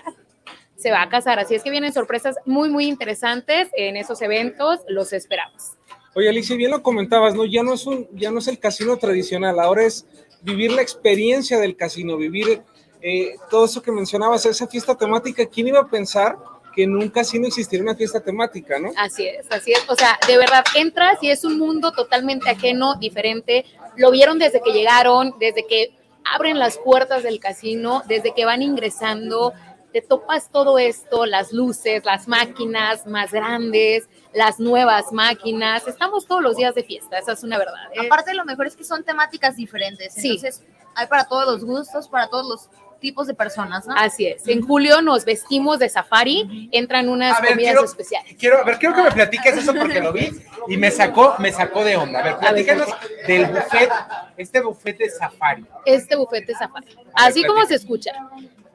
Se va a casar, así es que vienen sorpresas muy, muy interesantes en esos eventos. Los esperamos.
Oye, Alicia, bien lo comentabas, ¿no? Ya no es un, ya no es el casino tradicional, ahora es vivir la experiencia del casino, vivir eh, todo eso que mencionabas, esa fiesta temática. ¿Quién iba a pensar que en un casino existiría una fiesta temática, no?
Así es, así es. O sea, de verdad, entras y es un mundo totalmente ajeno, diferente. Lo vieron desde que llegaron, desde que abren las puertas del casino, desde que van ingresando. Te topas todo esto, las luces, las máquinas más grandes, las nuevas máquinas. Estamos todos los días de fiesta, esa es una verdad. ¿eh?
Aparte, lo mejor es que son temáticas diferentes.
Sí.
Entonces, hay para todos los gustos, para todos los tipos de personas, ¿no?
Así es. En julio nos vestimos de safari, entran unas
A ver,
comidas
quiero-
especiales.
Quiero, a ver, quiero que me platiques eso porque lo vi y me sacó, me sacó de onda. A ver, platícanos del buffet, este buffet de safari.
Este bufete safari. Así como se escucha.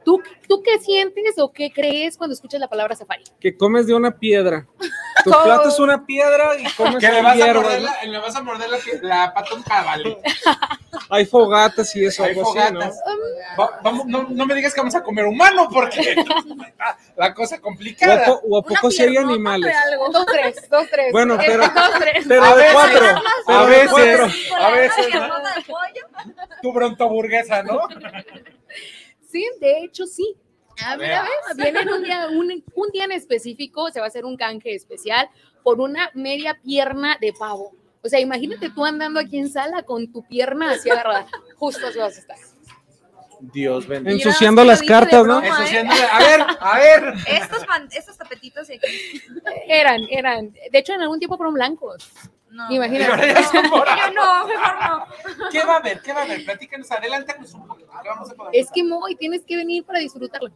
¿Tú, ¿Tú qué sientes o qué crees cuando escuchas la palabra safari?
Que comes de una piedra. Tu
¿Cómo?
plato es una piedra y comes
Que le vas a
hierba,
morder
¿no?
la, le vas a morder la, la pata un caballo.
Hay fogatas y eso,
Hay
algo así, ¿no?
fogatas. Va- vamos, no, no me digas que vamos a comer humano porque la cosa
¿O a,
complicada.
po- o a poco si hay animales?
Dos, tres, dos, tres.
Bueno, pero-
Dos, tres.
Pero
A
de
veces,
cuatro.
a
pero de
veces,
cuatro.
a veces, ¿no? Tu brontoburguesa, ¿no?
Sí, de hecho sí.
Ah,
ver.
mira, ¿ves?
Vienen un día, un, un día en específico, se va a hacer un canje especial por una media pierna de pavo. O sea, imagínate tú andando aquí en sala con tu pierna así agarrada. Justo así vas a estar.
Dios bendito.
Ensuciando
Mira,
las cartas, ¿no?
broma, ¿eh?
A ver, a ver.
Estos, estos tapetitos de aquí.
Eran, eran. De hecho, en algún tiempo fueron blancos.
No.
Y ahora
Imagínate.
ya son
Yo
morados.
no, mejor no.
¿Qué va a haber? ¿Qué va a haber? Platícanos, adelántanos un poquito. ¿Qué vamos a poder
Es que Moy, tienes que venir para disfrutarlo.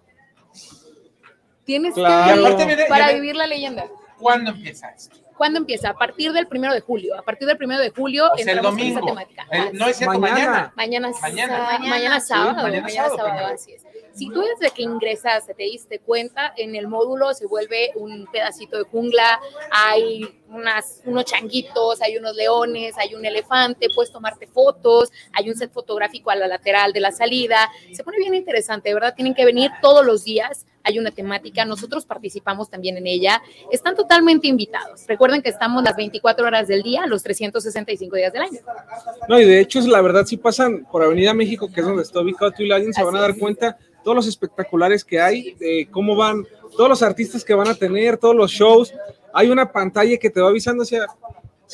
Tienes
Claro.
que
Y aparte
ir
viene-
para
viene-
vivir la leyenda.
¿Cuándo empieza esto?
¿Cuándo empieza? A partir del primero de julio. A partir del primero de julio
O sea, el
con esa
domingo.
temática.
El- no es cierto,
Mañana.
mañana.
Mañana,
Mañana.
sábado,
Sí, mañana
mañana,
sábado,
así es. Si tú desde que ingresaste te diste cuenta, en el módulo se vuelve un pedacito de jungla, hay unas, unos changuitos, hay unos leones, hay un elefante, puedes tomarte fotos, hay un set fotográfico a la lateral de la salida. Se pone bien interesante, de verdad, tienen que venir todos los días. Hay una temática, nosotros participamos también en ella. Están totalmente invitados. Recuerden que estamos las 24 horas del día, los 365 días del año.
No, y de hecho, la verdad, si pasan por Avenida México, que es donde está ubicado Lions, se van a dar cuenta todos los espectaculares que hay, cómo van, todos los artistas que van a tener, todos los shows. Hay una pantalla que te va avisando, o sea,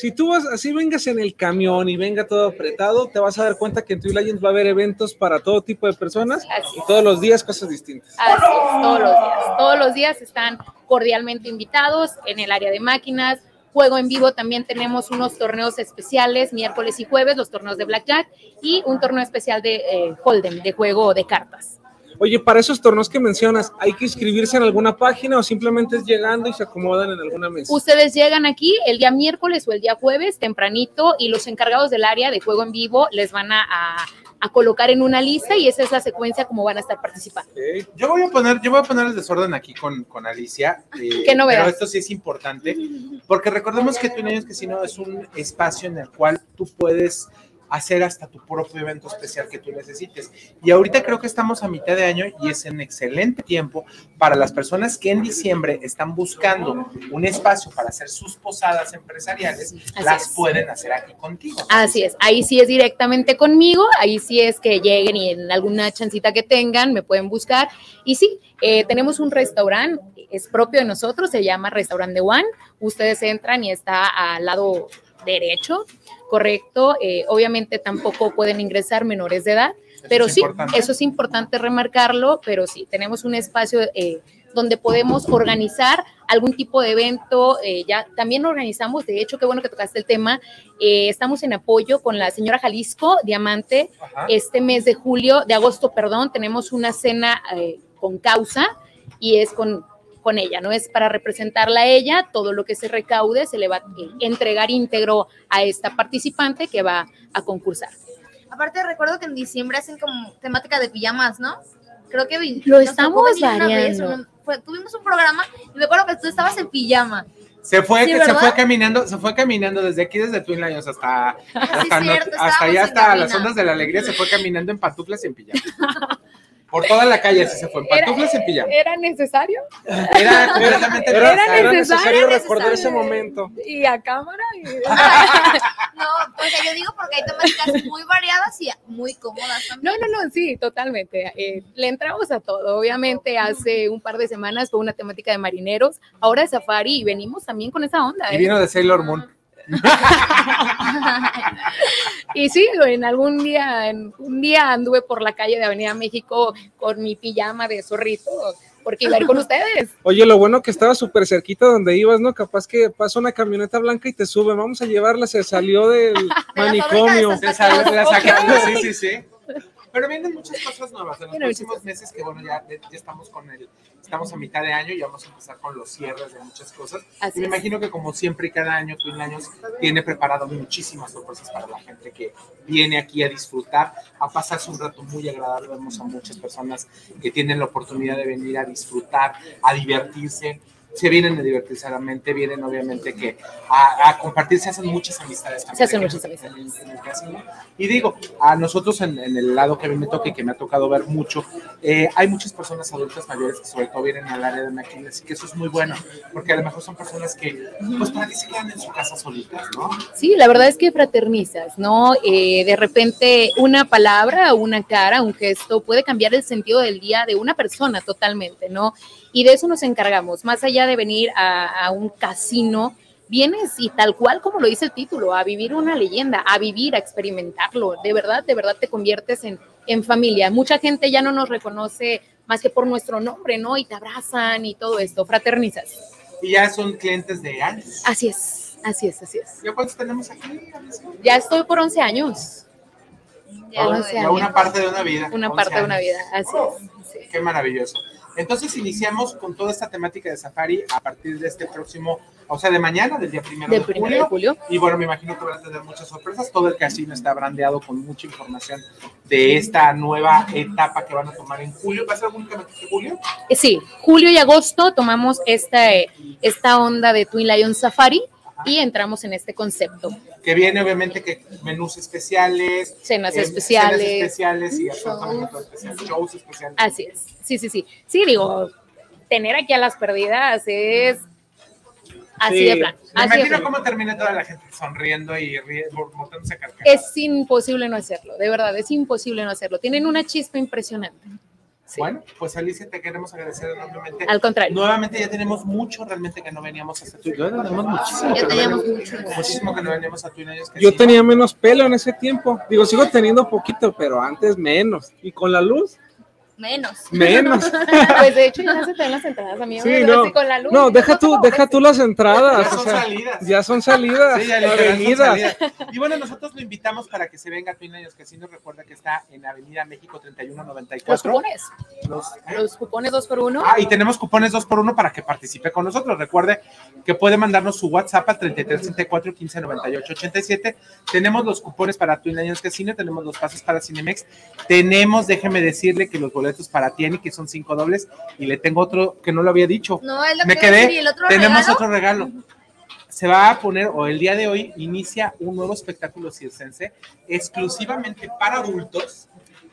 si tú vas, así vengas en el camión y venga todo apretado, te vas a dar cuenta que en Twin Lions va a haber eventos para todo tipo de personas y todos los días cosas distintas.
Así es, todos los días. Todos los días están cordialmente invitados en el área de máquinas. Juego en vivo también tenemos unos torneos especiales miércoles y jueves, los torneos de Blackjack y un torneo especial de eh, Hold'em, de juego de cartas.
Oye, para esos torneos que mencionas, ¿hay que inscribirse en alguna página o simplemente es llegando y se acomodan en alguna mesa?
Ustedes llegan aquí el día miércoles o el día jueves tempranito y los encargados del área de juego en vivo les van a, a- a colocar en una lista y esa es la secuencia como van a estar participando.
Yo voy a poner, yo voy a poner el desorden aquí con, con Alicia. eh,
Qué novedad.
Pero esto sí es importante, porque recordemos que Twin Años Casino es un espacio en el cual tú puedes hacer hasta tu propio evento especial que tú necesites. Y ahorita creo que estamos a mitad de año y es un excelente tiempo para las personas que en diciembre están buscando un espacio para hacer sus posadas empresariales, las
es.
pueden hacer aquí contigo.
Así es, ahí sí es directamente conmigo, ahí sí es que lleguen y en alguna chancita que tengan me pueden buscar. Y sí, eh, tenemos un restaurante, es propio de nosotros, se llama Restaurante de One. Ustedes entran y está al lado derecho, correcto. Eh, obviamente tampoco pueden ingresar menores de edad, pero
es
sí,
importante.
eso es importante remarcarlo, pero sí, tenemos un espacio eh, donde podemos organizar algún tipo de evento. eh, ya también organizamos, de hecho, qué bueno que tocaste el tema. eh, estamos en apoyo con la señora Jalisco Diamante.
Ajá.
Este mes de julio, de agosto, perdón, tenemos una cena eh, con causa y es con, con ella, ¿no? Es para representarla a ella. Todo lo que se recaude se le va a entregar íntegro a esta participante que va a concursar.
Aparte, recuerdo que en diciembre hacen como temática de pijamas, ¿no? Creo que vi-
Lo estamos
una vez,
variando.
un- fue- tuvimos un programa y me acuerdo que tú estabas en pijama.
Se fue,
Sí,
que se fue caminando, se fue caminando desde aquí, desde Twin Lions hasta, hasta, no-
cierto,
hasta allá, hasta las ondas de la alegría, se fue caminando en pantuflas y en pijama. Por toda la calle así se fue, en pantuflas en pijama.
¿Era necesario?
Era completamente
Era,
necesario.
era necesario
Era
recordar ese momento.
Y a cámara.
No, o sea, yo digo porque hay temáticas muy variadas y muy cómodas también.
No, no, no, sí, totalmente. Eh, le entramos a todo. Obviamente hace un par de semanas fue una temática de marineros, ahora es safari y venimos también con esa onda.
Y
¿eh?
vino de Sailor Moon.
Y sí, en algún día, en un día anduve por la calle de Avenida México con mi pijama de zorrito, porque iba a ir con ustedes.
Oye, lo bueno que estaba súper cerquita donde ibas, ¿no? Capaz que pasa una camioneta blanca y te sube, vamos a llevarla, se salió del manicomio.
Se sale de la sí, sí, sí. Pero vienen muchas cosas nuevas en los
muchas
próximos meses que bueno, ya, ya estamos con el, estamos a mitad de año y vamos a empezar con los cierres de muchas cosas.
Así
y me
es.
imagino que como siempre y cada año, Twin Años tiene preparado muchísimas sorpresas para la gente que viene aquí a disfrutar, a pasarse un rato muy agradable. Vemos a muchas personas que tienen la oportunidad de venir a disfrutar, a divertirse. Se vienen a divertirse realmente, vienen obviamente que a, a compartir, se hacen muchas amistades. también
Se hacen muchas amistades.
en- en el casino. Y digo, a nosotros en, en el lado que a mí me toca y que me ha tocado ver mucho, eh, hay muchas personas adultas mayores que sobre todo vienen al área de máquinas y que eso es muy bueno, porque a lo mejor son personas que, pues, para que se quedan en su casa solitas, ¿no?
Sí, la verdad es que fraternizas, ¿no? Eh, de repente una palabra, una cara, un gesto puede cambiar el sentido del día de una persona totalmente, ¿no? Y de eso nos encargamos, más allá de venir a, a un casino, vienes y tal cual como lo dice el título, a vivir una leyenda, a vivir, a experimentarlo. De verdad, de verdad te conviertes en, en familia. Mucha gente ya no nos reconoce más que por nuestro nombre, ¿no? Y te abrazan y todo esto, fraternizas.
Y ya son clientes de años.
Así es, así es, así es.
¿Ya cuántos tenemos aquí?
Ya estoy por 11 años. Ya,
Ya,
11
ya
años.
una parte de una vida.
Una
11
parte de una vida, así es. sí.
Qué maravilloso. Entonces iniciamos con toda esta temática de safari a partir de este próximo, o sea, de mañana, del día primero,
Del
de,
primero
julio.
de julio.
Y bueno, me imagino que van a tener muchas sorpresas. Todo el casino está brandeado con mucha información de esta nueva etapa que van a tomar en julio. ¿Va a ser únicamente en julio?
Eh, Sí, julio y agosto tomamos esta, eh, esta onda de Twin Lion Safari y entramos en este concepto.
Que viene obviamente que menús especiales,
Cenas
eh,
especiales.
cenas especiales y
Shows.
absolutamente todo especial, shows especiales.
Así es. Sí, sí, sí. Sí, digo, tener aquí a las perdidas es así
Sí.
de plan.
Me imagino
plan.
cómo termina toda la gente sonriendo y botándose carcajadas.
Es imposible no hacerlo, de verdad, es imposible no hacerlo. Tienen una chispa impresionante.
Bueno, pues Alicia, te queremos agradecer enormemente.
Al contrario.
Nuevamente ya tenemos mucho realmente que no veníamos hasta tu. Ya tenemos muchísimo.
Ya
que no
teníamos
veníamos-
mucho.
Muchísimo que no veníamos a tu Inayos
Yo tenía menos pelo en ese tiempo. Digo, sigo teniendo poquito, pero antes menos. Y con la luz,
Menos.
menos.
Pues de hecho ya se te las entradas, amigo.
Sí, no.
Así con la luz.
No, deja tú, deja tú las entradas.
Ya
o
son
sea,
salidas.
Ya son salidas.
Sí, ya son salidas. Y bueno, nosotros lo invitamos para que se venga a Twin Lions Casino. Recuerda que está en Avenida México
Los
3194.
cupones.
Los-
Los cupones dos por uno.
Ah, y tenemos cupones 2 por 1 para que participe con nosotros. Recuerde que puede mandarnos su WhatsApp al 33 34 15 98 87. Tenemos los cupones para Twin Lions Casino, tenemos los pases para Cinemex. Tenemos, déjeme decirle que los boletos para Tieni, que son cinco dobles, y le tengo otro que no lo había dicho.
No, es lo
Me
que a decir,
quedé.
¿y el otro
Tenemos
regalo?
otro regalo. Se va a poner, o el día de hoy, inicia un nuevo espectáculo circense exclusivamente para adultos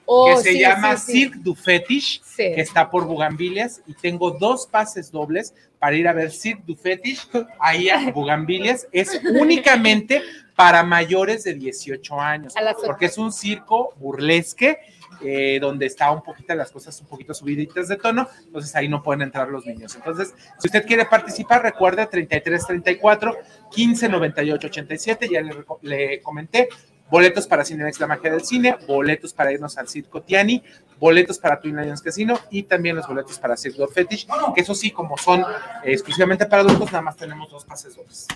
Oh,
que se
sí,
llama
sí, sí.
Cirque du Fetish, que está por Bugambilias, y tengo dos pases dobles para ir a ver Cirque du Fetish ahí a Bugambilias. Es únicamente para mayores de 18 años, porque es un circo burlesque. Eh, donde está un poquito las cosas un poquito subiditas de tono, entonces ahí no pueden entrar los niños. Entonces, si usted quiere participar, recuerde 33 34 15 98 87, ya le, le comenté, boletos para Cinemex La Magia del Cine, boletos para irnos al Circo Tiani, boletos para Twin Lions Casino y también los boletos para du Fetish, que eso sí, como son eh, exclusivamente para adultos, nada más tenemos dos pases dobles.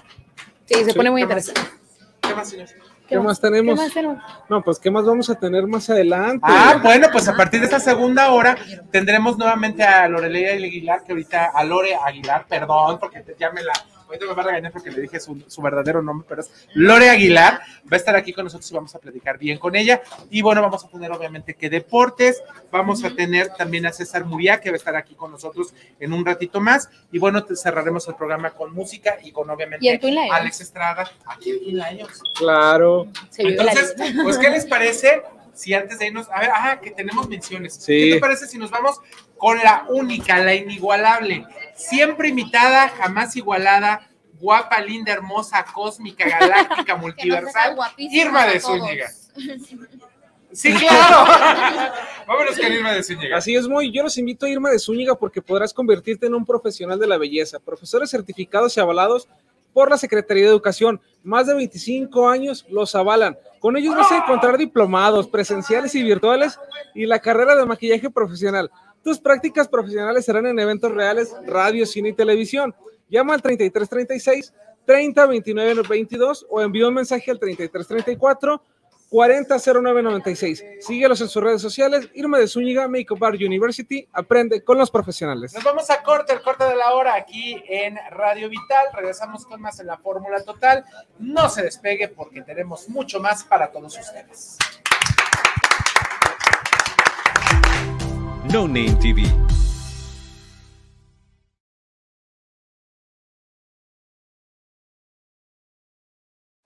Sí, se pone muy
¿qué más?
interesante.
¿Qué más, señor?
¿Qué más tenemos?
¿Qué más tenemos?
No, pues, ¿qué más vamos a tener más adelante?
Ah, bueno, pues a partir de esta segunda hora tendremos nuevamente a Lorelei Aguilar, que ahorita, a Lore Aguilar, perdón, porque ya me la, ahorita me va a regañar porque le dije su, su verdadero nombre, pero es Lore Aguilar, va a estar aquí con nosotros y vamos a platicar bien con ella. Y bueno, vamos a tener obviamente que deportes, vamos a tener también a César Muria, que va a estar aquí con nosotros en un ratito más. Y bueno, te- cerraremos el programa con música y con obviamente
Y.
Alex Estrada, aquí en Twin Lions.
Claro.
Entonces, pues, ¿qué les parece si antes de irnos, a ver, ajá, que tenemos menciones.
Sí.
¿Qué te parece si nos vamos con la única, la inigualable, siempre imitada, jamás igualada, guapa, linda, hermosa, cósmica, galáctica, multiversal, Irma de. Zúñiga? Sí, claro. Vámonos con Irma de Zúñiga.
Así es, muy. Yo los invito a Irma de Zúñiga porque podrás convertirte en un profesional de la belleza. Profesores certificados y avalados por la Secretaría de Educación. Más de 25 años los avalan. Con ellos vas a encontrar diplomados presenciales y virtuales y la carrera de maquillaje profesional. Tus prácticas profesionales serán en eventos reales, radio, cine y televisión. Llama al 3336 30 29 22 o envía un mensaje al 3334 400996. Síguelos en sus redes sociales. Irma de Zúñiga, Makeup Art University. Aprende con los profesionales.
Nos vamos a corte, el corte de la hora aquí en Radio Vital. Regresamos con más en la Fórmula Total. No se despegue porque tenemos mucho más para todos ustedes.
No Name TV.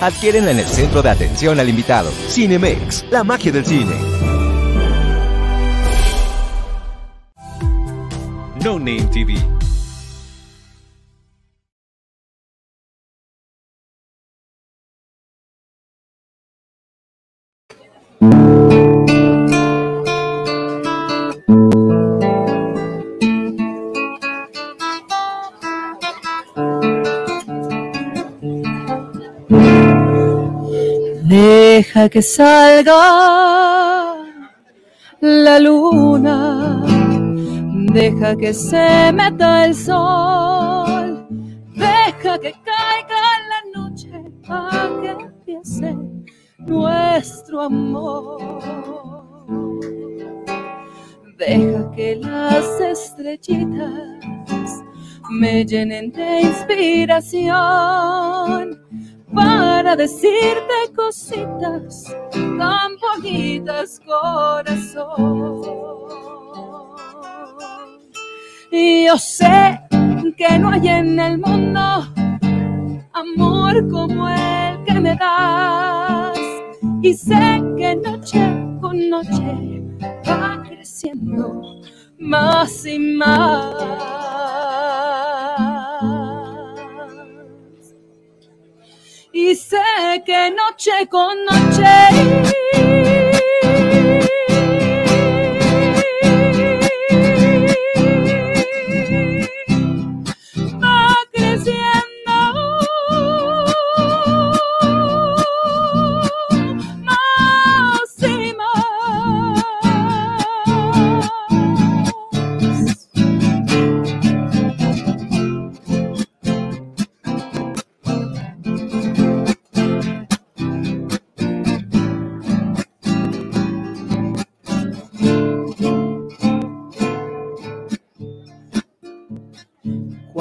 Adquiérenla en el centro de atención al invitado. Cinemex, la magia del cine.
No Name TV.
Deja que salga la luna, deja que se meta el sol, deja que caiga la noche para que empiece nuestro amor. Deja que las estrellitas me llenen de inspiración para decirte cositas tan bonitas, corazón. Y yo sé que no hay en el mundo amor como el que me das. Y sé que noche con noche va creciendo más y más. Y sé que noche con noche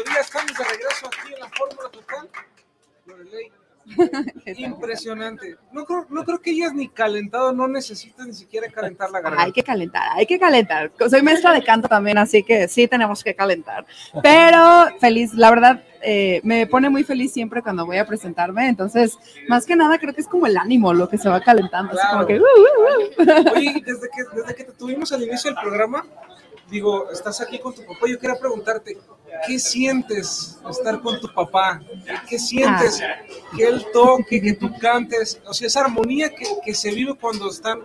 melodía estamos de regreso aquí en la Fórmula Total. Lorelei, Impresionante. No creo, no creo que ellas ni calentado, no necesitan ni siquiera calentar la garganta.
Hay que calentar, hay que calentar. Soy maestra de canto también, así que sí tenemos que calentar. Pero feliz, la verdad, eh, me pone muy feliz siempre cuando voy a presentarme. Entonces, más que nada, creo que es como el ánimo lo que se va calentando. Así como que, uh, uh, uh.
Oye, desde que, desde que te tuvimos al inicio del programa, digo, estás aquí con tu papá. Yo quería preguntarte, ¿qué sientes estar con tu papá? ¿Qué sientes que él toque, que tú cantes? O sea, esa armonía que, que se vive cuando están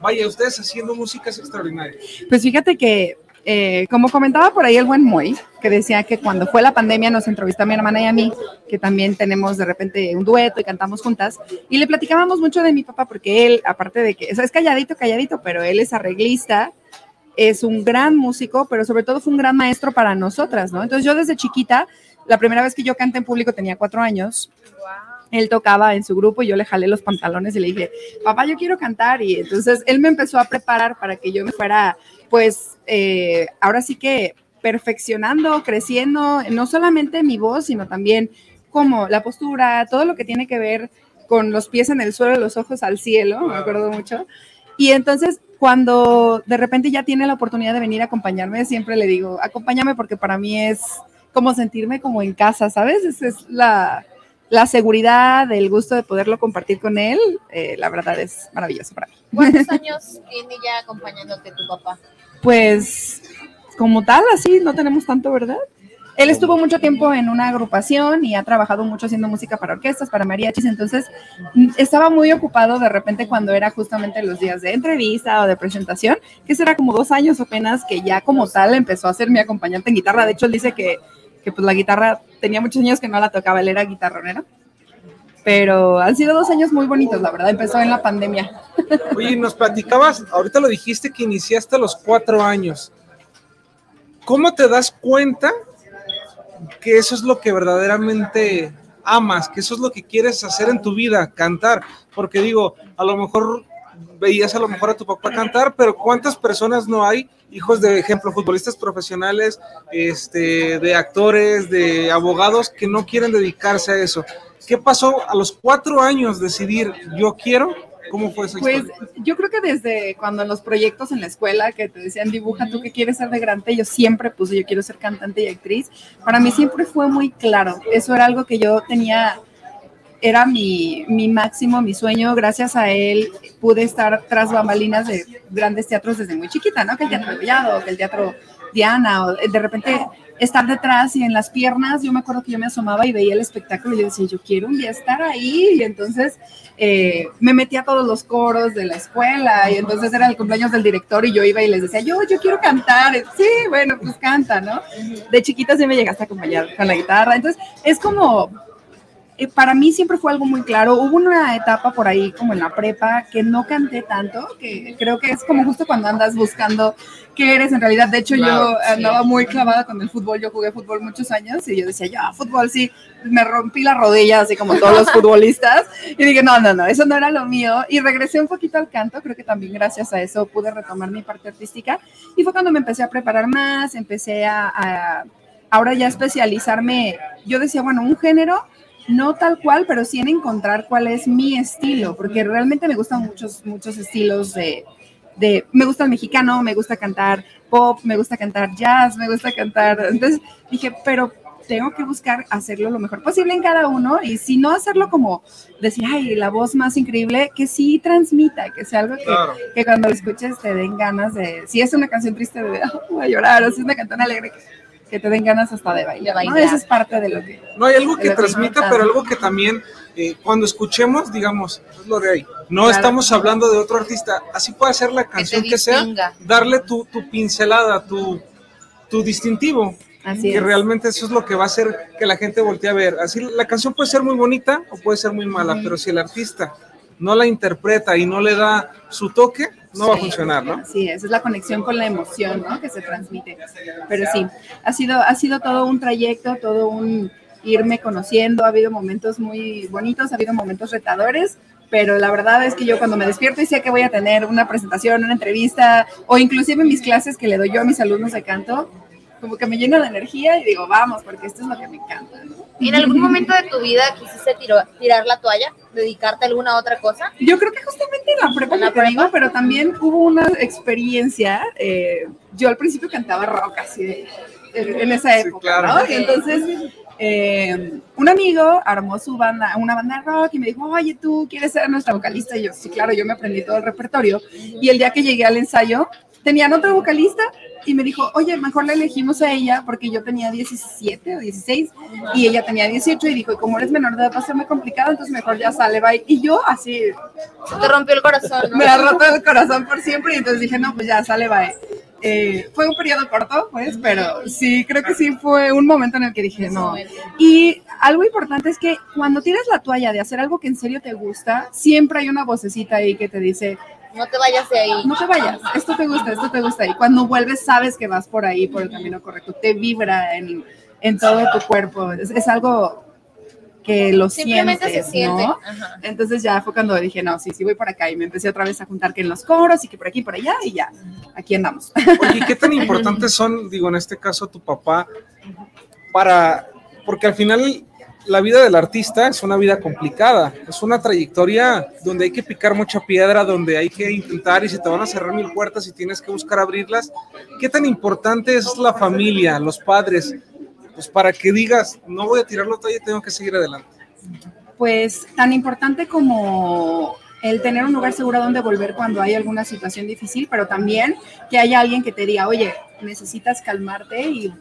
vaya, ustedes haciendo música es extraordinario.
Pues fíjate que, eh, como comentaba por ahí el buen Moy, que decía que cuando fue la pandemia nos entrevistó a mi hermana y a mí, que también tenemos de repente un dueto y cantamos juntas, y le platicábamos mucho de mi papá, porque él, aparte de que o sea, es calladito, calladito, pero él es arreglista, es un gran músico, pero sobre todo fue un gran maestro para nosotras, ¿no? Entonces yo desde chiquita, la primera vez que yo canté en público tenía cuatro años. Él tocaba en su grupo y yo le jalé los pantalones y le dije, papá, yo quiero cantar. Y entonces él me empezó a preparar para que yo me fuera, pues, eh, ahora sí que perfeccionando, creciendo, no solamente mi voz, sino también como la postura, todo lo que tiene que ver con los pies en el suelo, los ojos al cielo, me acuerdo mucho. Y entonces, cuando de repente ya tiene la oportunidad de venir a acompañarme, siempre le digo, acompáñame porque para mí es como sentirme como en casa, ¿sabes? Esa es la, la seguridad, el gusto de poderlo compartir con él, eh, la verdad es maravilloso para mí.
¿Cuántos años tiene ya acompañándote tu papá?
Pues como tal, así no tenemos tanto, ¿verdad? Él estuvo mucho tiempo en una agrupación y ha trabajado mucho haciendo música para orquestas, para mariachis, entonces mm, estaba muy ocupado de repente cuando era justamente los días de entrevista o de presentación, que será como dos años apenas que ya como tal empezó a ser mi acompañante en guitarra. De hecho, él dice que, que pues la guitarra tenía muchos años que no la tocaba, él era guitarronero. Pero han sido dos años muy bonitos, la verdad. Empezó en la pandemia.
Oye, nos platicabas, ahorita lo dijiste que iniciaste a los cuatro años. ¿Cómo te das cuenta que eso es lo que verdaderamente amas, que eso es lo que quieres hacer en tu vida, cantar? Porque digo, a lo mejor veías a lo mejor a tu papá cantar, pero ¿cuántas personas no hay, hijos de ejemplo, futbolistas profesionales, este, de actores, de abogados que no quieren dedicarse a eso? ¿Qué pasó a los cuatro años decidir yo quiero? ¿Cómo fue esa
Pues
historia?
yo creo que desde cuando en los proyectos en la escuela que te decían dibuja tú que quieres ser de grande, yo siempre puse yo quiero ser cantante y actriz. Para mí siempre fue muy claro. Eso era algo que yo tenía, era mi, mi máximo, mi sueño. Gracias a él pude estar tras bambalinas de grandes teatros desde muy chiquita, ¿no? Que el Teatro Collado, que el Teatro O de repente estar detrás y en las piernas, yo me acuerdo que yo me asomaba y veía el espectáculo y yo decía, yo quiero un día estar ahí. Y entonces eh, me metí a todos los coros de la escuela y entonces era el cumpleaños del director y yo iba y les decía, yo, yo quiero cantar. Sí, bueno, pues canta, ¿no? De chiquita sí me llegaste a acompañar con la guitarra. Entonces es como, eh, para mí siempre fue algo muy claro. Hubo una etapa por ahí como en la prepa que no canté tanto, que creo que es como justo cuando andas buscando qué eres en realidad. De hecho,
Claro,
yo
sí.
andaba muy clavada con el fútbol. Yo jugué fútbol muchos años y yo decía, ya, fútbol sí. Me rompí la rodilla, así como todos los futbolistas. Y dije, no, no, no, eso no era lo mío. Y regresé un poquito al canto. Creo que también gracias a eso pude retomar mi parte artística. Y fue cuando me empecé a preparar más, empecé a, a ahora ya especializarme. Yo decía, bueno, un género no tal cual, pero sí en encontrar cuál es mi estilo, porque realmente me gustan muchos, muchos estilos de, de, me gusta el mexicano, me gusta cantar pop, me gusta cantar jazz, me gusta cantar, entonces dije, pero tengo que buscar hacerlo lo mejor posible en cada uno y si no hacerlo como decir, ay, la voz más increíble, que sí transmita, que sea algo que,
Claro.
que cuando lo escuches te den ganas de, si es una canción triste, de "Ah, voy a llorar, o si es una canción alegre, que, que te den ganas hasta de bailar. ¿no?
bailar.
Eso es parte de lo que...
No hay algo
de
que transmita, pero algo que también eh, cuando escuchemos, digamos, es lo de ahí. No
Claro.
estamos hablando de otro artista. Así puede ser la canción que, sea, darle tu, tu pincelada, tu, tu distintivo.
Así
que
es.
realmente eso es lo que va a hacer que la gente voltee a ver. Así la canción puede ser muy bonita o puede ser muy mala, pero si el artista no la interpreta y no le da su toque, no va a funcionar, ¿no?
Sí, esa es la conexión con la emoción, ¿no? Que se transmite. Pero sí, ha sido, ha sido todo un trayecto, todo un irme conociendo. Ha habido momentos muy bonitos, ha habido momentos retadores, pero la verdad es que yo cuando me despierto y sé que voy a tener una presentación, una entrevista, o inclusive mis clases que le doy yo a mis alumnos de canto, como que me lleno de energía y digo, vamos, porque esto es lo que me encanta. ¿no?
¿Y en algún momento de tu vida quisiste tiro- tirar la toalla? ¿Dedicarte a alguna otra cosa?
Yo creo que justamente en la prepa, que te digo, pero también hubo una experiencia. eh, yo al principio cantaba rock, así de- en en esa época,
claro.
¿no? Y entonces, eh, un amigo armó su banda, una banda de rock, y me dijo, oye, ¿tú quieres ser nuestra vocalista? Y yo, sí, claro, yo me aprendí todo el repertorio. Y el día que llegué al ensayo, tenían otra vocalista y me dijo, oye, mejor la elegimos a ella porque yo tenía 17 o 16 y ella tenía 18 y dijo, y como eres menor de edad va a ser muy complicado, entonces mejor ya sale, bye. Y yo así...
Te rompió el corazón, ¿no?
Me ha roto el corazón por siempre y entonces dije, no, pues ya sale, bye. Eh, fue un periodo corto, pues, pero sí, creo que sí fue un momento en el que dije no. Y algo importante es que cuando tienes la toalla de hacer algo que en serio te gusta, siempre hay una vocecita ahí que te dice,
No te vayas de ahí.
no te vayas, esto te gusta, esto te gusta. Y cuando vuelves sabes que vas por ahí, por el camino correcto, te vibra en, en todo tu cuerpo. Es, es algo que lo
Simplemente
sientes,
se siente.
¿no?
Ajá.
Entonces ya fue cuando dije, no, sí, sí voy por acá. Y me empecé otra vez a juntar que en los coros y que por aquí, por allá, y ya, aquí andamos.
Oye, ¿qué tan importantes son, digo, en este caso tu papá, para, porque al final la vida del artista es una vida complicada, es una trayectoria donde hay que picar mucha piedra, donde hay que intentar y se te van a cerrar mil puertas y tienes que buscar abrirlas. ¿Qué tan importante es la familia, los padres, pues para que digas, no voy a tirar la toalla, tengo que seguir adelante?
pues tan importante como el tener un lugar seguro donde volver cuando hay alguna situación difícil, pero también que haya alguien que te diga, oye, necesitas calmarte y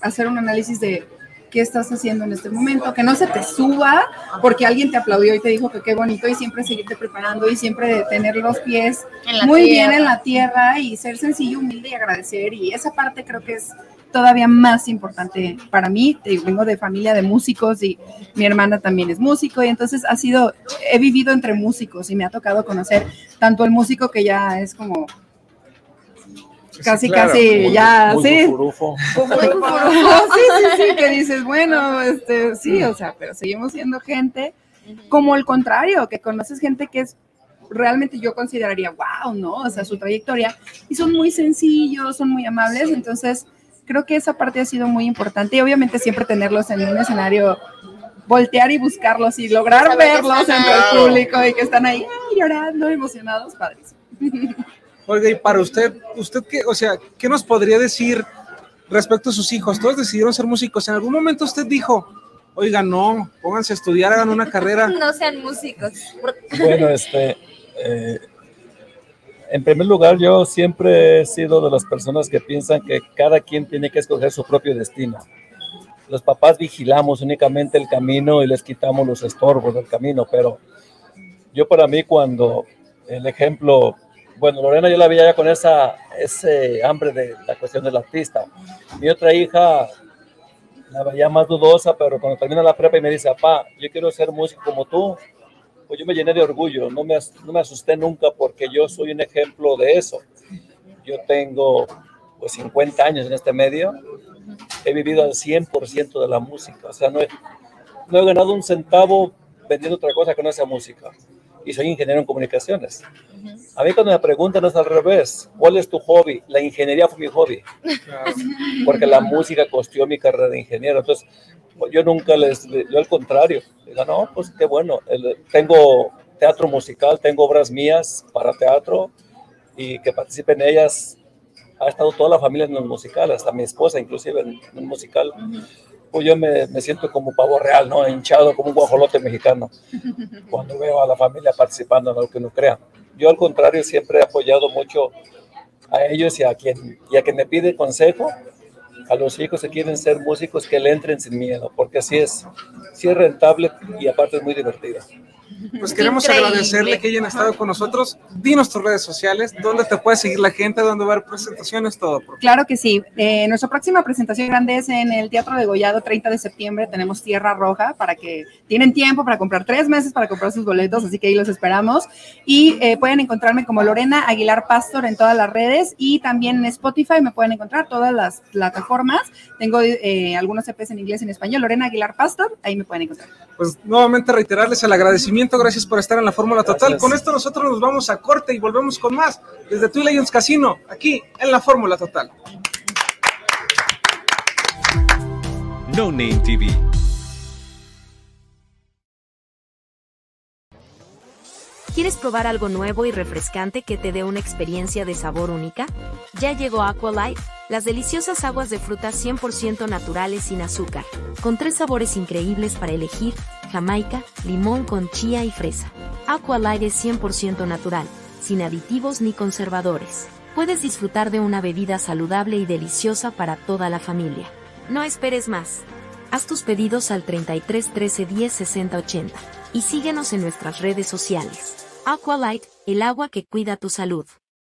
hacer un análisis de qué estás haciendo en este momento, que no se te suba porque alguien te aplaudió y te dijo que qué bonito y siempre seguirte preparando y siempre tener los pies muy bien en la tierra y ser sencillo, humilde y agradecer y esa parte creo que es todavía más importante para mí. Vengo de familia de músicos y mi hermana también es músico y entonces ha sido, he vivido entre músicos y me ha tocado conocer tanto el músico que ya es como casi,
claro,
casi
muy-
ya,
muy
sí. sí, sí, sí, que dices, bueno, este, sí, o sea, pero seguimos siendo gente como el contrario, que conoces gente que es realmente yo consideraría, wow, ¿no? O sea, su trayectoria, y son muy sencillos, son muy amables, entonces creo que esa parte ha sido muy importante. Y obviamente siempre tenerlos en un escenario, voltear y buscarlos y lograr verlos
están
entre el
ahí.
público y que están ahí ay, llorando, emocionados, padres.
Oiga, y para usted, ¿usted qué, o sea, qué nos podría decir respecto a sus hijos? Todos decidieron ser músicos. ¿En algún momento usted dijo, oiga, no, pónganse a estudiar, hagan una carrera?
No sean músicos.
Bueno, este, eh, en primer lugar, yo siempre he sido de las personas que piensan que cada quien tiene que escoger su propio destino. Los papás vigilamos únicamente el camino y les quitamos los estorbos del camino, pero yo para mí cuando el ejemplo, bueno, Lorena yo la veía ya con esa, ese hambre de la cuestión del artista. Mi otra hija la veía más dudosa, pero cuando termina la prepa y me dice, papá, yo quiero ser músico como tú, pues yo me llené de orgullo, no me, no me asusté nunca porque yo soy un ejemplo de eso. Yo tengo pues 50 años en este medio, he vivido al 100% de la música, o sea, no he, no he ganado un centavo vendiendo otra cosa que no sea música. Y soy ingeniero en comunicaciones. A mí cuando me preguntan es al revés, ¿cuál es tu hobby? La ingeniería fue mi hobby, porque la música costeó mi carrera de ingeniero. Entonces, yo nunca les, yo al contrario, digo, no, pues qué bueno, el- tengo teatro musical, tengo obras mías para teatro y que participen en ellas. Ha estado toda la familia en el musical, hasta mi esposa inclusive en, en un musical. Pues yo me, me siento como pavo real, ¿no? Hinchado como un guajolote mexicano cuando veo a la familia participando en lo que uno crea. Yo al contrario siempre he apoyado mucho a ellos y a quien, y a quien me pide consejo, a los hijos que quieren ser músicos que le entren sin miedo, porque así es, sí es rentable y aparte es muy divertido.
Pues queremos
Increíble.
agradecerle que hayan estado con nosotros. Dinos tus redes sociales, dónde te puede seguir la gente, dónde va a haber presentaciones, todo. por
Claro que sí. Eh, nuestra próxima presentación grande es en el Teatro de Gollado, 30 de septiembre. Tenemos Tierra Roja para que tienen tiempo para comprar tres meses para comprar sus boletos, así que ahí los esperamos. Y eh, pueden encontrarme como Lorena Aguilar Pastor en todas las redes y también en Spotify me pueden encontrar todas las plataformas. Tengo eh, algunos EPs en inglés y en español. Lorena Aguilar Pastor, ahí me pueden encontrar.
Pues nuevamente reiterarles el agradecimiento, gracias por estar en la Fórmula Total.
Gracias.
Con esto nosotros nos vamos a corte y volvemos con más desde Twin Lions Casino, aquí en la Fórmula Total.
No Name TV.
¿Quieres probar algo nuevo y refrescante que te dé una experiencia de sabor única? Ya llegó Aqualife, las deliciosas aguas de frutas 100% naturales sin azúcar, con tres sabores increíbles para elegir, jamaica, limón con chía y fresa. Aqualife es 100% natural, sin aditivos ni conservadores. puedes disfrutar de una bebida saludable y deliciosa para toda la familia. No esperes más. Haz tus pedidos al 33 13 10 60 80 y síguenos en nuestras redes sociales. Aqualight, el agua que cuida tu salud.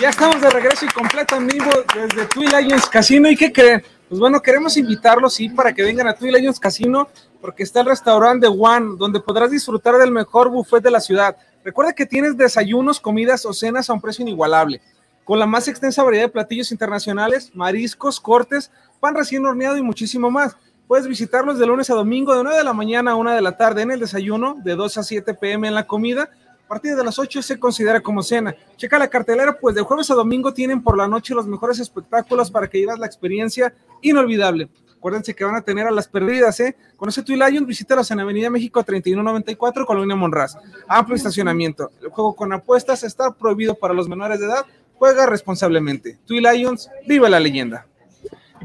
Ya estamos de regreso y completo en vivo desde Twin Lions Casino. ¿Y qué creen? Pues bueno, queremos invitarlos, sí, para que vengan a Twin Lions Casino, porque está el restaurante One, donde podrás disfrutar del mejor buffet de la ciudad. Recuerda que tienes desayunos, comidas o cenas a un precio inigualable, con la más extensa variedad de platillos internacionales, mariscos, cortes, pan recién horneado y muchísimo más. Puedes visitarlos de lunes a domingo, de 9 de la mañana a 1 de la tarde en el desayuno, de 2 a 7 pm en la comida a partir de las 8 se considera como cena. Checa la cartelera, pues de jueves a domingo tienen por la noche los mejores espectáculos para que vivas la experiencia inolvidable. Acuérdense que van a tener a las perdidas, ¿eh? Conoce tu Lions, visítalos en Avenida México 3194, Colonia Monraz. Amplio estacionamiento. El juego con apuestas está prohibido para los menores de edad. Juega responsablemente. Tui Lions, viva la leyenda.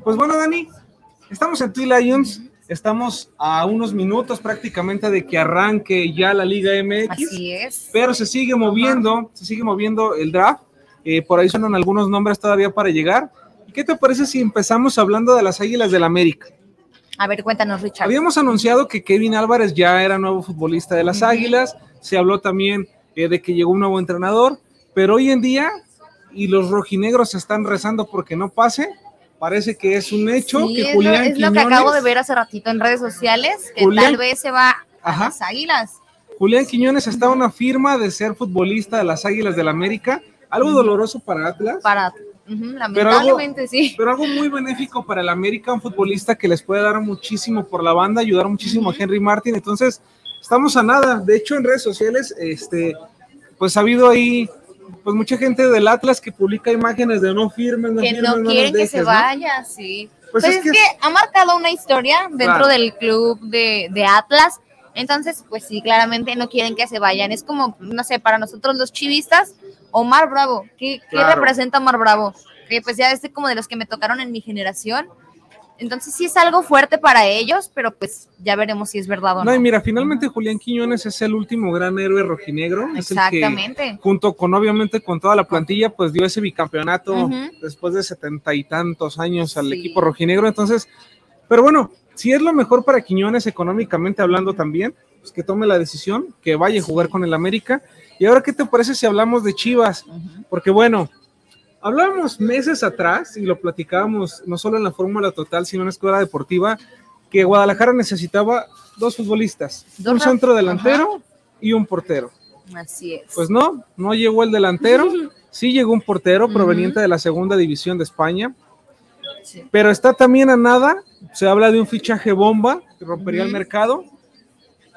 Pues bueno, Dani, estamos en Tui Lions. Estamos a unos minutos prácticamente de que arranque ya la Liga MX.
Así es.
Pero se sigue moviendo, se sigue moviendo el draft. Eh, por ahí suenan algunos nombres todavía para llegar. ¿Y qué te parece si empezamos hablando de las Águilas del América?
A ver, cuéntanos, Richard.
Habíamos anunciado que Kevin Álvarez ya era nuevo futbolista de las Águilas. Se habló también eh, de que llegó un nuevo entrenador. Pero hoy en día, y los rojinegros están rezando porque no pase, parece que es un hecho
Sí,
que
es,
Julián
lo, es lo que acabo de ver hace ratito en redes sociales, que
Julián-
tal vez se va a las águilas.
Julián Quiñones está una firma de ser futbolista de las Águilas del América, algo doloroso para Atlas.
Para,
Pero algo,
lamentablemente sí.
pero algo muy benéfico para el América, un futbolista que les puede dar muchísimo por la banda, ayudar muchísimo a Henry Martin. Entonces, estamos a nada. De hecho, en redes sociales, este, pues ha habido ahí, pues mucha gente del Atlas que publica imágenes de no firmes, no
que
firmes,
no quieren que
dejes,
se
¿no?
vaya, sí.
Pues
Pues,
es
es,
que
que, ha marcado una historia dentro
Claro.
del club de, de Atlas. Entonces, pues sí, claramente no quieren que se vayan. Es como, no sé, para nosotros los chivistas, Omar Bravo. ¿Qué, qué
Claro.
representa Omar Bravo? Que pues ya es como de los que me tocaron en mi generación. Entonces sí es algo fuerte para ellos, pero pues ya veremos si es verdad o no.
No, y mira, finalmente Julián Quiñones es el último gran héroe rojinegro. Es el que,
Exactamente.
junto con obviamente con toda la plantilla, pues dio ese bicampeonato después de setenta y tantos años al equipo rojinegro. Entonces, pero bueno, si es lo mejor para Quiñones económicamente hablando también, pues que tome la decisión, que vaya a jugar con el América. Y ahora, ¿qué te parece si hablamos de Chivas? Porque bueno, hablábamos meses atrás y lo platicábamos no solo en la Fórmula Total, sino en la Escuela Deportiva, que Guadalajara necesitaba dos futbolistas,
Dos
un centro delantero y un portero.
Así es.
Pues no, no llegó el delantero. Sí llegó un portero proveniente de la segunda división de España. Pero está también a nada. Se habla de un fichaje bomba que rompería el mercado.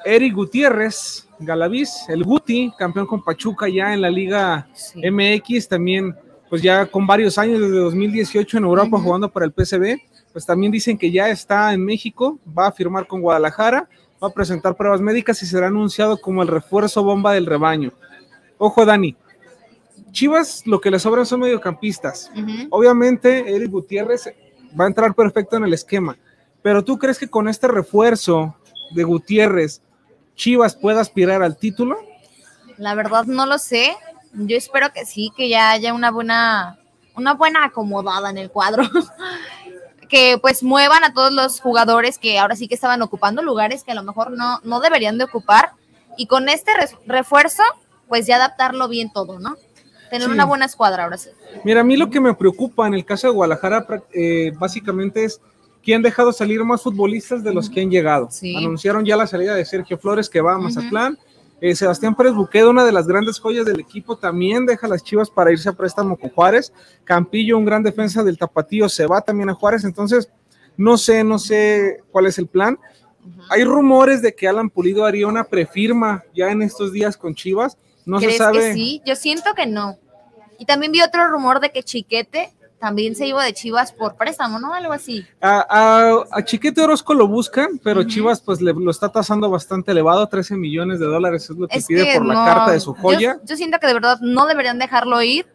Eric Gutiérrez, Galaviz, el Guti, campeón con Pachuca ya en la Liga MX, también pues ya con varios años desde 2018 en Europa jugando para el PSV, pues también dicen que ya está en México, va a firmar con Guadalajara, va a presentar pruebas médicas y será anunciado como el refuerzo bomba del rebaño. Ojo, Dani. Chivas lo que le sobran son mediocampistas. Obviamente, Eric Gutiérrez va a entrar perfecto en el esquema. Pero tú crees que con este refuerzo de Gutiérrez, Chivas pueda aspirar al título?
La verdad no lo sé. Yo espero que sí, que ya haya una buena, una buena acomodada en el cuadro. que pues muevan a todos los jugadores que ahora sí que estaban ocupando lugares que a lo mejor no, no deberían de ocupar. Y con este refuerzo, pues ya adaptarlo bien todo, ¿no? Tener
Sí.
una buena escuadra ahora sí.
Mira, a mí lo que me preocupa en el caso de Guadalajara eh, básicamente es que han dejado salir más futbolistas de los que han llegado.
Sí.
Anunciaron ya la salida de Sergio Flores que va a Mazatlán. Eh, Sebastián Pérez Buquedo, una de las grandes joyas del equipo, también deja las Chivas para irse a préstamo con Juárez. Campillo, un gran defensa del Tapatío, se va también a Juárez. Entonces, no sé, no sé cuál es el plan. Hay rumores de que Alan Pulido haría una prefirma ya en estos días con Chivas. No se
¿Crees
sabe.
que sí? Yo siento que no. Y también vi otro rumor de que Chiquete también se iba de Chivas por préstamo, ¿no? Algo así.
A, a- a Chiquete Orozco lo buscan, pero Chivas pues le, lo está tasando bastante elevado, 13 millones de dólares es lo que
Es
pide
que
por la carta de su
yo-
joya.
Yo, siento que de verdad no deberían dejarlo ir.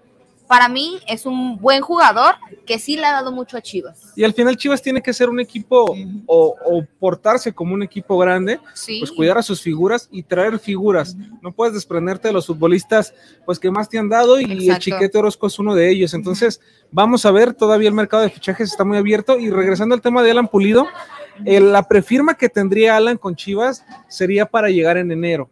Para mí es un buen jugador que sí le ha dado mucho a Chivas.
Y al final Chivas tiene que ser un equipo o, o portarse como un equipo grande,
Sí.
pues cuidar a sus figuras y traer figuras. No puedes desprenderte de los futbolistas pues que más te han dado y el. Chiquete Orozco es uno de ellos. Entonces, vamos a ver, todavía el mercado de fichajes está muy abierto y regresando al tema de Alan Pulido, eh, la prefirma que tendría Alan con Chivas sería para llegar en enero.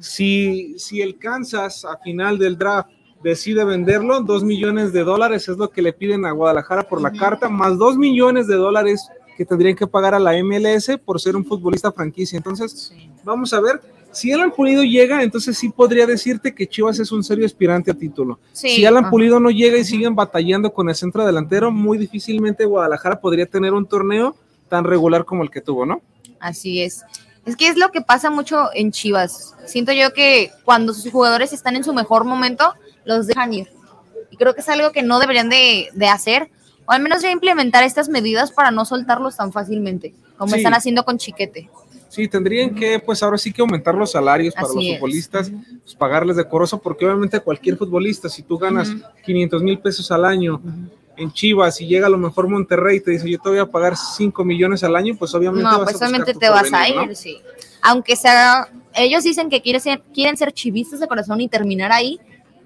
Si, si el Kansas a final del draft decide venderlo, dos millones de dólares es lo que le piden a Guadalajara por la carta, más dos millones de dólares que tendrían que pagar a la MLS por ser un futbolista franquicia. Entonces, vamos a ver. Si Alan Pulido llega, entonces sí podría decirte que Chivas es un serio aspirante a título.
Sí,
si Alan
ajá.
Pulido no llega y siguen batallando con el centro delantero, muy difícilmente Guadalajara podría tener un torneo tan regular como el que tuvo, ¿no?
Así es. Es que es lo que pasa mucho en Chivas. Siento yo que cuando sus jugadores están en su mejor momento, los dejan ir. Y creo que es algo que no deberían de, de hacer, o al menos ya implementar estas medidas para no soltarlos tan fácilmente, como
Sí.
están haciendo con Chiquete.
Sí, tendrían que, pues ahora sí que aumentar los salarios para
Así
los
es.
futbolistas, pues, pagarles decoroso, porque obviamente cualquier futbolista, si tú ganas 500 mil pesos al año en Chivas y llega a lo mejor Monterrey y te dice yo te voy a pagar 5 millones al año, pues obviamente
No,
vas
pues
a
obviamente te vas a ir,
¿no?
sí. Aunque sea, ellos dicen que quieren ser, quieren ser chivistas de corazón y terminar ahí,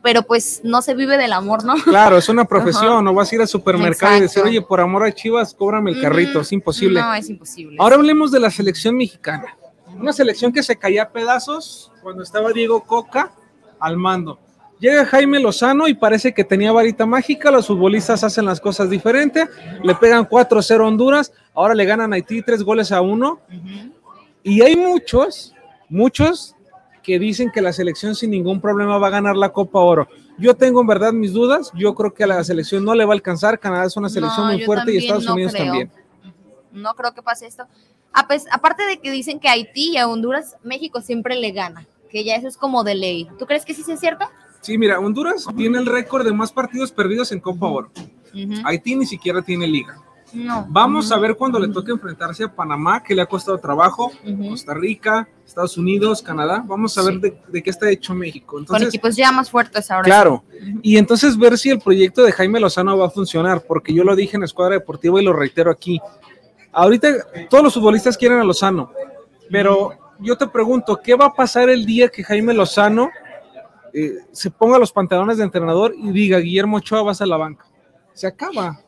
pero pues no se vive del amor, ¿no?
Claro, es una profesión,
Ajá.
no vas a ir al supermercado y decir, oye, por amor a Chivas, cóbrame el carrito, es imposible.
No, es imposible.
Ahora hablemos de la selección mexicana. Una selección que se caía a pedazos cuando estaba Diego Coca al mando. Llega Jaime Lozano y parece que tenía varita mágica, los futbolistas hacen las cosas diferentes, le pegan 4-0 a Honduras, ahora le ganan a Haití 3 goles a 1. Y hay muchos, muchos que dicen que la selección sin ningún problema va a ganar la Copa Oro. Yo tengo en verdad mis dudas, yo creo que a la selección no le va a alcanzar, Canadá es una selección
No,
muy fuerte y Estados
no
Unidos
creo.
también.
No creo que pase esto. A aparte de que dicen que a Haití y a Honduras, México siempre le gana, que ya eso es como de ley. ¿Tú crees que sí es cierto?
Sí, mira, Honduras tiene el récord de más partidos perdidos en Copa Oro. Haití ni siquiera tiene liga.
No.
Vamos a ver cuando le toque enfrentarse a Panamá, que le ha costado trabajo, Costa Rica, Estados Unidos, Canadá. Vamos a ver de, de qué está hecho México.
Con
Entonces,
equipos ya más fuertes ahora.
claro. Y entonces ver si el proyecto de Jaime Lozano va a funcionar, porque yo lo dije en Escuadra Deportiva y lo reitero aquí. Ahorita todos los futbolistas quieren a Lozano, pero yo te pregunto, ¿qué va a pasar el día que Jaime Lozano eh, se ponga los pantalones de entrenador y diga, Guillermo Ochoa, vas a la banca? Se acaba.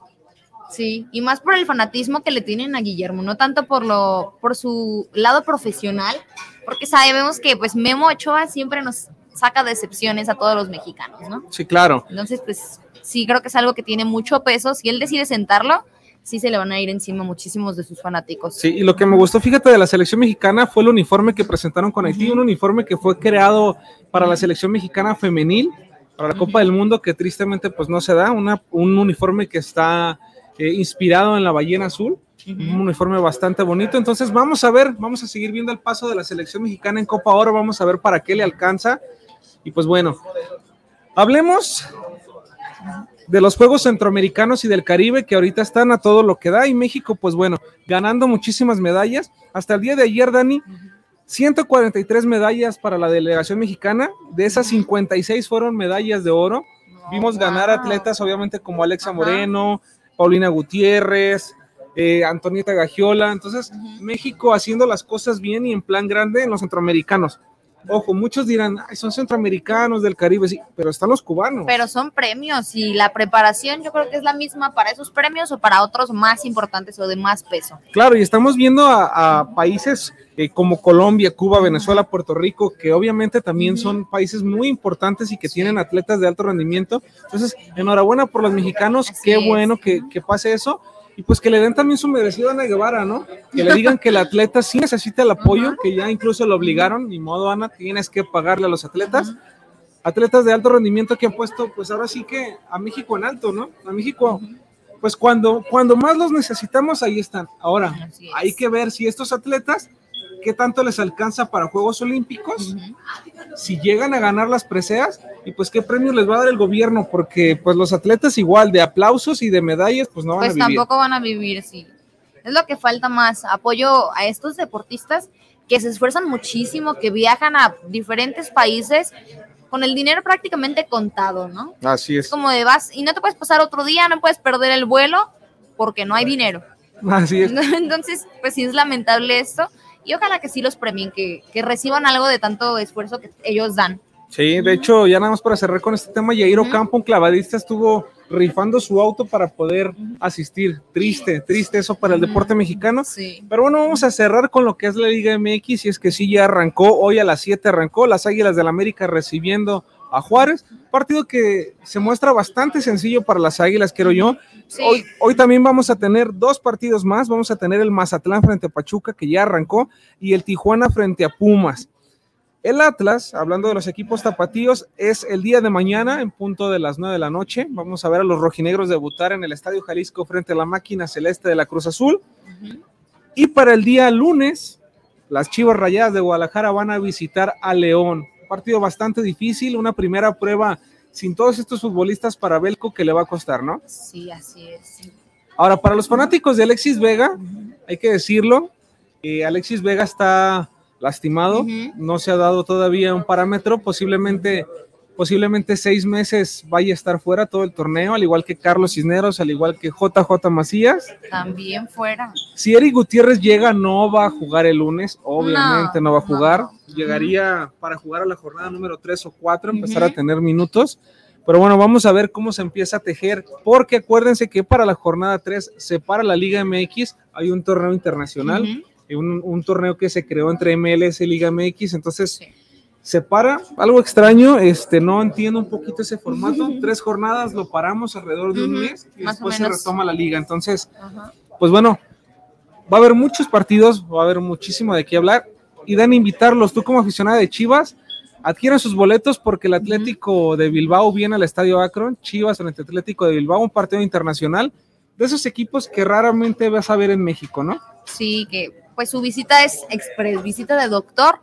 Sí, y más por el fanatismo que le tienen a Guillermo, no tanto por lo, por su lado profesional, porque sabemos que pues Memo Ochoa siempre nos saca decepciones a todos los mexicanos, ¿no?
Sí, claro.
Entonces, pues sí creo que es algo que tiene mucho peso. Si él decide sentarlo, sí se le van a ir encima muchísimos de sus fanáticos.
Sí, y lo que me gustó, fíjate, de la selección mexicana fue el uniforme que presentaron con Haití, un uniforme que fue creado para la selección mexicana femenil, para la Copa del Mundo, que tristemente pues no se da, una, un uniforme que está eh, inspirado en la ballena azul, un uniforme bastante bonito, entonces vamos a ver, vamos a seguir viendo el paso de la selección mexicana en Copa Oro, vamos a ver para qué le alcanza, y pues bueno, hablemos de los Juegos Centroamericanos y del Caribe que ahorita están a todo lo que da y México, pues bueno, ganando muchísimas medallas. Hasta el día de ayer, Dani, 143 medallas para la delegación mexicana, de esas 56 fueron medallas de oro. Vimos ganar atletas, obviamente, como Alexa Moreno, Paulina Gutiérrez, eh, Antonieta Gagiola. Entonces, México haciendo las cosas bien y en plan grande en los centroamericanos. Ojo, muchos dirán, "Ay, son centroamericanos del Caribe, sí, pero están los cubanos.
Pero son premios y la preparación yo creo que es la misma para esos premios o para otros más importantes o de más peso.
Claro, y estamos viendo a, a países eh, como Colombia, Cuba, Venezuela, Puerto Rico, que obviamente también son países muy importantes y que tienen atletas de alto rendimiento. Entonces, enhorabuena por los mexicanos, qué bueno que, que pase eso. Y pues que le den también su merecido a Ana Guevara, ¿no? Que le digan que el atleta sí necesita el apoyo, que ya incluso lo obligaron, ni modo, Ana, tienes que pagarle a los atletas. Atletas de alto rendimiento que han puesto, pues ahora sí que a México en alto, ¿no? A México, pues cuando, cuando más los necesitamos, ahí están. Ahora, hay que ver si estos atletas, qué tanto les alcanza para Juegos Olímpicos, si llegan a ganar las preseas y pues qué premios les va a dar el gobierno, porque pues los atletas igual de aplausos y de medallas, pues no van
Pues
a vivir.
tampoco van a vivir, sí. Es lo que falta más, apoyo a estos deportistas que se esfuerzan muchísimo, que viajan a diferentes países con el dinero prácticamente contado, ¿no?
Así
Es como de vas y no te puedes pasar otro día, no puedes perder el vuelo porque no hay dinero.
Así es.
Entonces, pues sí es lamentable esto y ojalá que sí los premien, que, que reciban algo de tanto esfuerzo que ellos dan.
Sí, de hecho, ya nada más para cerrar con este tema, Yair Ocampo, un clavadista, estuvo rifando su auto para poder asistir. Triste, triste eso para el deporte mexicano. Pero bueno, vamos a cerrar con lo que es la Liga MX, y es que sí, ya arrancó, hoy a las 7 arrancó, las Águilas del América recibiendo a Juárez, partido que se muestra bastante sencillo para las Águilas, quiero yo. Hoy, hoy también vamos a tener dos partidos más, vamos a tener el Mazatlán frente a Pachuca, que ya arrancó, y el Tijuana frente a Pumas. El Atlas, hablando de los equipos tapatíos, es el día de mañana en punto de las 9 de la noche. Vamos a ver a los rojinegros debutar en el Estadio Jalisco frente a la máquina celeste de la Cruz Azul. Y para el día lunes, las Chivas Rayadas de Guadalajara van a visitar a León. Un partido bastante difícil, una primera prueba sin todos estos futbolistas para Belco que le va a costar, ¿no?
Sí, así es.
Ahora, para los fanáticos de Alexis Vega, hay que decirlo, eh, Alexis Vega está lastimado, no se ha dado todavía un parámetro, posiblemente, posiblemente seis meses vaya a estar fuera todo el torneo, al igual que Carlos Cisneros, al igual que JJ Macías.
También fuera.
Si Eric Gutiérrez llega, no va a jugar el lunes, obviamente no, va a jugar. Llegaría para jugar a la jornada número 3 o 4, empezar a tener minutos. Pero bueno, vamos a ver cómo se empieza a tejer, porque acuérdense que para la jornada 3 se para la Liga MX, hay un torneo internacional, un, un torneo que se creó entre MLS y Liga MX, entonces se para, algo extraño, este, no entiendo un poquito ese formato, tres jornadas lo paramos alrededor de un mes y
Más
después se retoma la liga, entonces, pues bueno, va a haber muchos partidos, va a haber muchísimo de qué hablar. Y dan invitarlos, tú como aficionada de Chivas, adquieran sus boletos porque el Atlético de Bilbao viene al Estadio Akron, Chivas frente al Atlético de Bilbao, un partido internacional de esos equipos que raramente vas a ver en México, ¿no?
Sí, que pues su visita es express, visita de doctor.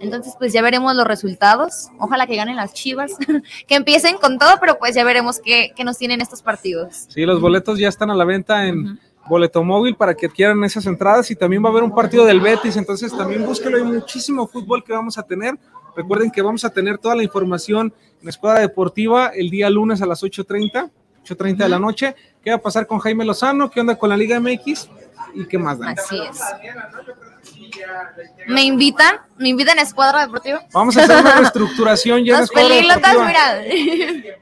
Entonces, pues ya veremos los resultados. Ojalá que ganen las chivas, que empiecen con todo, pero pues ya veremos qué, qué nos tienen estos partidos.
Sí, los boletos ya están a la venta en Boleto Móvil para que adquieran esas entradas y también va a haber un partido del Betis, entonces también búsquelo, hay muchísimo fútbol que vamos a tener. Recuerden que vamos a tener toda la información en la Escuadra Deportiva el día lunes a las 8.30, 8.30 de la noche. ¿Qué va a pasar con Jaime Lozano? ¿Qué onda con la Liga MX? ¿Y qué más, Dan?
Así es. ¿Me invitan? ¿Me invitan a Escuadra Deportiva?
Vamos a hacer una reestructuración ya en Escuadra
pelílotas,
Deportiva.
mira.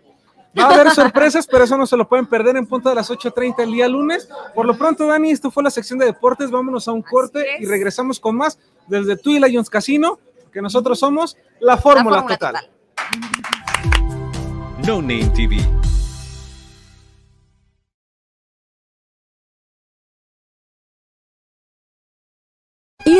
Va a haber sorpresas, pero eso no se lo pueden perder en punto de las 8.30 el día lunes. Por lo pronto, Dani, esto fue la sección de deportes. Vámonos a un corte y regresamos con más desde Tui Lions Casino, que nosotros somos la Fórmula
Fórmula
Total.
No Name TV.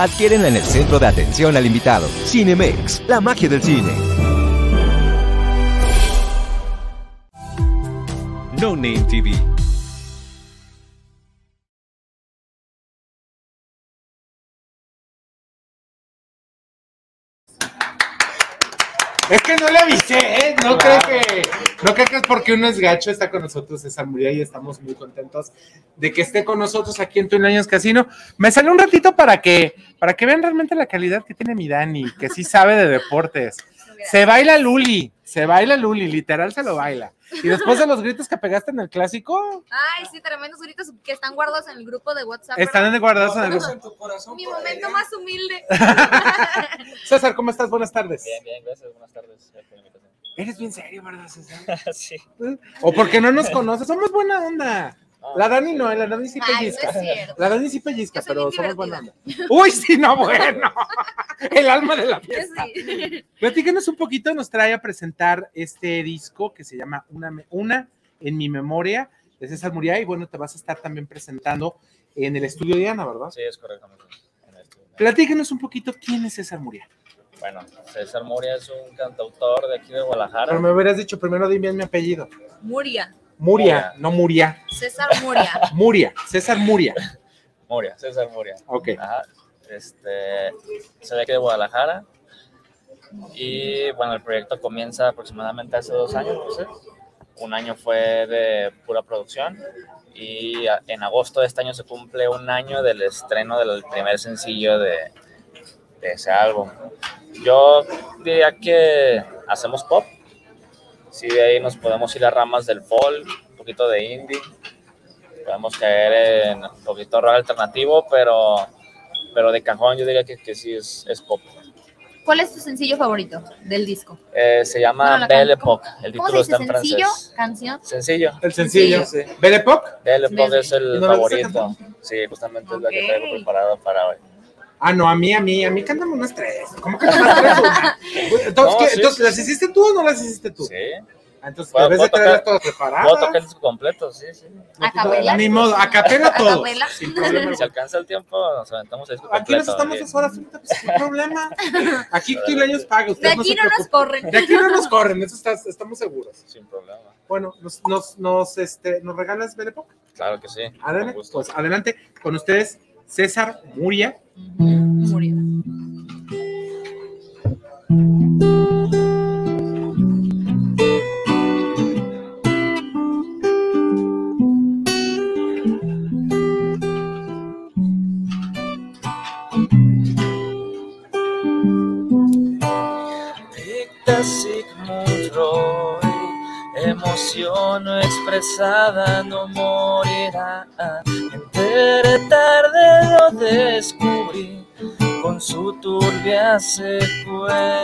Adquiérenla en el centro de atención al invitado. Cinemex, la magia del cine.
No Name TV.
Es que no le avisé, ¿eh? No creo que, no creo que es porque uno es gacho, está con nosotros César Muriel y estamos muy contentos de que esté con nosotros aquí en Twin Lions Casino. Me salió un ratito para que, para que vean realmente la calidad que tiene mi Dani, que sí sabe de deportes. Se baila Luli, se baila Luli, literal se lo baila. Y después de los gritos que pegaste en el clásico,
Ay, sí, tremendos gritos que están guardados en el grupo de WhatsApp.
están guardados en el grupo.
Mi momento más humilde.
César, ¿cómo estás? Buenas tardes.
Bien, bien, gracias. Buenas tardes. Gracias por la invitación.
Eres bien serio, ¿verdad, César?
sí.
O porque no nos conoces, somos buena onda. La Dani no, la Dani sí
Ay, no
pellizca. la Dani sí pellizca, pero somos buena onda. Uy, sí, no, bueno. El alma de la fiesta.
Sí.
Platícanos un poquito, nos trae a presentar este disco que se llama Una, Una en mi memoria de César Muriá y bueno, te vas a estar también presentando en el estudio de Ana, ¿verdad?
Sí, es correctamente. En.
Platícanos un poquito quién es César Muriá.
Bueno, César Moria es un cantautor de aquí de Guadalajara.
Pero me hubieras dicho primero dime bien mi apellido.
Muria.
Muria, no Muria.
César Muria.
Muria, César Muria.
Moria, César Moria.
Ok.
Ajá. Este, soy de aquí de Guadalajara. Y bueno, el proyecto comienza aproximadamente hace dos años, no sé. Un año fue de pura producción. Y en agosto de este año se cumple un año del estreno del primer sencillo de, de ese álbum. Yo diría que hacemos pop. Sí, de ahí nos podemos ir a ramas del folk, un poquito de indie. Podemos caer en un poquito rock alternativo, pero, pero de cajón yo diría que, que sí es, es pop.
¿Cuál es tu sencillo favorito del disco?
Eh, se llama
la
Belle
can- ¿cómo-
Époque. El
¿Cómo
título
se
está
dice?
en
¿Sencillo?
francés.
¿Canción?
Sencillo.
El sencillo.
Sí.
¿Belle Époque?
Belle Époque es el
¿Y no
favorito. Sí, justamente es la que traigo preparado para hoy.
Ah, no, a mí, a mí, a mí cántame unas tres. ¿Cómo que unas tres? Entonces,
No,
¿qué?
sí,
Entonces,
sí,
¿las
sí.
hiciste tú o no las hiciste tú?
Sí.
Entonces,
Puedo-
debes de traerlas
tocar-
todas preparadas.
Puedo tocar el disco completo, sí, sí.
¿A capela?
Ni modo, a capela todo. Sin problema.
Si alcanza el tiempo, nos aventamos el disco
Aquí nos estamos dos horas, ahorita, pues, sin problema. Aquí tú usted
De aquí no nos corren.
De aquí no nos corren, eso está- estamos seguros.
Sin problema.
Bueno, nos, nos, nos, este, ¿nos regalas Belle Époque?
Claro que sí.
Adelante, pues adelante con ustedes, César Muria.
Muria.
Dicta Sigmund Freud, emoción no expresada no morirá. Tarde lo descubrí con su turbia secuela.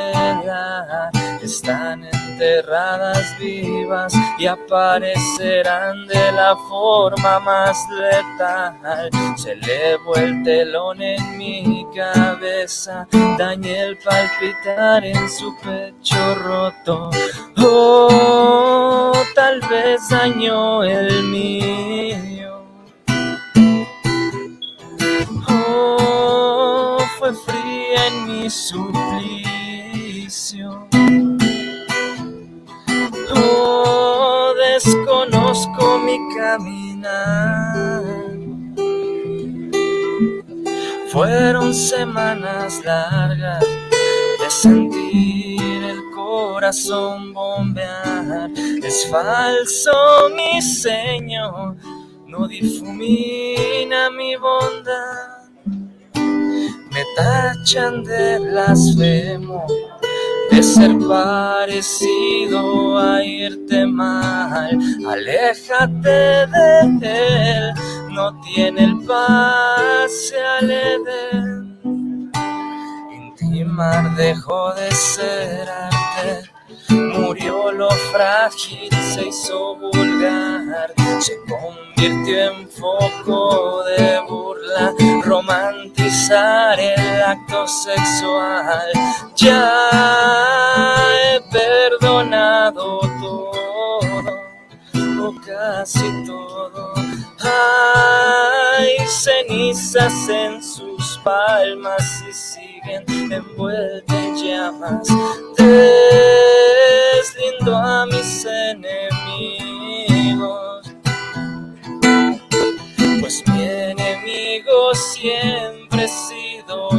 Están enterradas vivas y aparecerán de la forma más letal. Se elevó el telón en mi cabeza, dañé el palpitar en su pecho roto. Oh, tal vez dañó el mío. Fue en mi suplicio. Oh, desconozco mi caminar. Fueron semanas largas de sentir el corazón bombear. Es falso mi señor,
no difumina mi bondad. Tachan de blasfemo, de ser parecido a irte mal. Aléjate de él, no tiene el pase al Edén. Intimar dejó de ser arte. Murió lo frágil, se hizo vulgar, se convirtió en foco de burla, romantizar el acto sexual. Ya he perdonado todo, o casi todo. Hay cenizas en sus palmas y siguen envueltas en llamas. Deslindo a mis enemigos, pues mi enemigo siempre he sido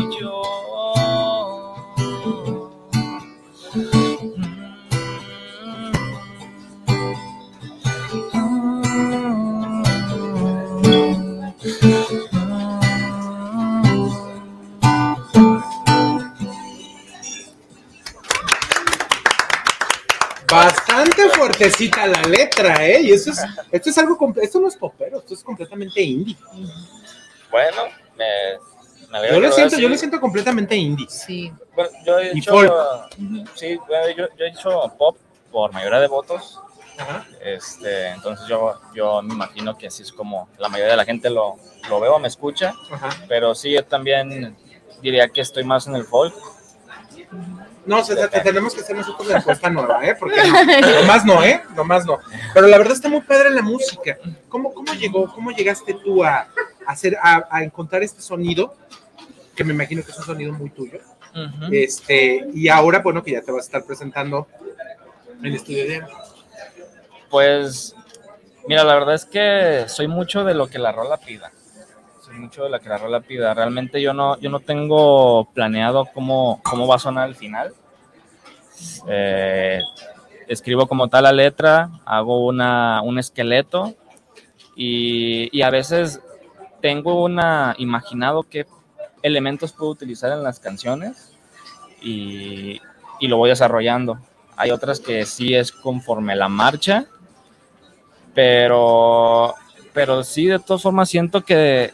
Bastante fuertecita la letra, ¿eh? Y eso es, esto es algo, esto no es popero, esto es completamente indie.
Bueno, me, me
Yo lo siento,
así.
yo lo siento completamente indie.
Sí.
Bueno, yo he
Y
hecho,
folk.
sí, bueno, yo, yo he hecho pop por mayoría de votos. Este, entonces yo, yo me imagino que así es como la mayoría de la gente lo, lo veo, me escucha. Pero sí, yo también diría que estoy más en el folk.
No, o sea, te- tenemos que hacer nosotros la encuesta nueva, ¿eh? Porque no, nomás no, ¿eh? Nomás no. Pero la verdad está muy padre la música. ¿Cómo, cómo llegó, cómo llegaste tú a, a hacer, a, a encontrar este sonido? Que me imagino que es un sonido muy tuyo. Este, y ahora, bueno, que ya te vas a estar presentando en el estudio de
Pues, mira, la verdad es que soy mucho de lo que la rola pida. Mucho de lo que la rola pida. Realmente yo no, yo no tengo planeado cómo, cómo va a sonar al final. Eh, escribo como tal la letra, hago una, un esqueleto y, y a veces tengo una imaginado qué elementos puedo utilizar en las canciones y, y lo voy desarrollando. Hay otras que sí es conforme la marcha, pero, pero sí, de todas formas, siento que,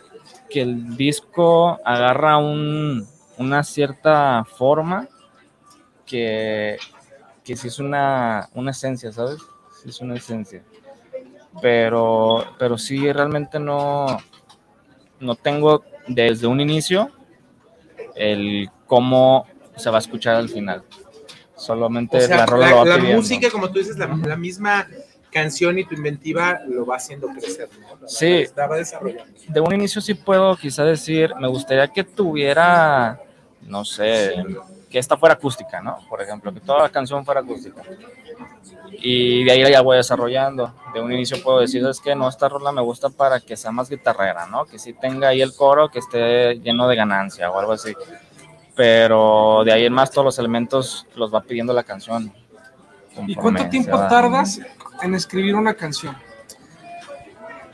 que el disco agarra un- una cierta forma que, que sí es una, una esencia, ¿sabes? Sí es una esencia. Pero, pero sí, realmente no, no tengo desde un inicio el cómo se va a escuchar al final. Solamente
O sea,
la rola
la,
lo va
la música, como tú dices, la, la misma canción y tu inventiva lo va haciendo crecer, ¿no? La-
Sí.
La va desarrollando.
de un inicio sí puedo quizá decir, me gustaría que tuviera, no sé, que esta fuera acústica, ¿no? Por ejemplo, que toda la canción fuera acústica. Y de ahí ya voy desarrollando. De un inicio puedo decir, es que no, esta rola me gusta para que sea más guitarrera, ¿no? Que sí tenga ahí el coro, que esté lleno de ganancia o algo así. Pero de ahí en más todos los elementos los va pidiendo la canción.
¿Y cuánto tiempo tardas en escribir una canción?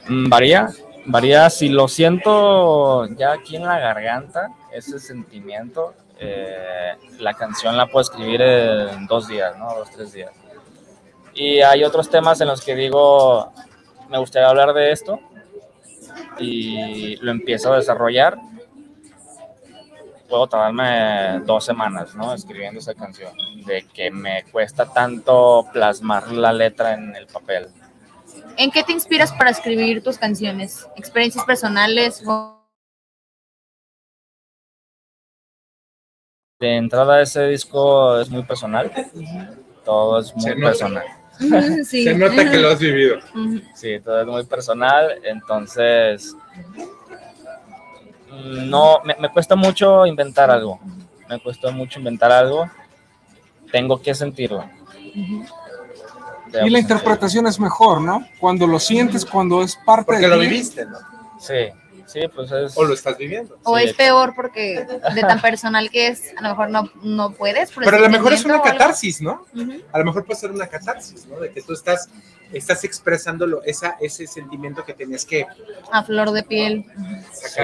Mm, Varía, varía. Si lo siento ya aquí en la garganta, ese sentimiento, eh, la canción la puedo escribir en dos días, ¿no? Dos, tres días. Y hay otros temas en los que digo, me gustaría hablar de esto y lo empiezo a desarrollar. Puedo tardarme dos semanas, ¿no? Escribiendo esa canción, de que me cuesta tanto plasmar la letra en el papel.
¿En qué te inspiras para escribir tus canciones? ¿Experiencias personales? o-
De entrada ese disco es muy personal, todo es muy personal.
Sí.
Se nota que lo has vivido.
Sí, todo es muy personal, entonces mm, no, me, me cuesta mucho inventar algo, me cuesta mucho inventar algo, tengo que sentirlo.
Y la interpretación es mejor, ¿no? Cuando lo sientes, cuando es parte
Porque
de
lo
ti.
viviste, ¿no?
Sí, Sí, pues es...
O lo estás viviendo.
O
Sí,
es peor porque de tan personal que es, a lo mejor no, no puedes.
Pero a lo mejor es una catarsis, ¿no? A lo mejor puede ser una catarsis, ¿no? De que tú estás, estás expresándolo, esa, ese sentimiento que tenías que
A flor de piel.
Sí.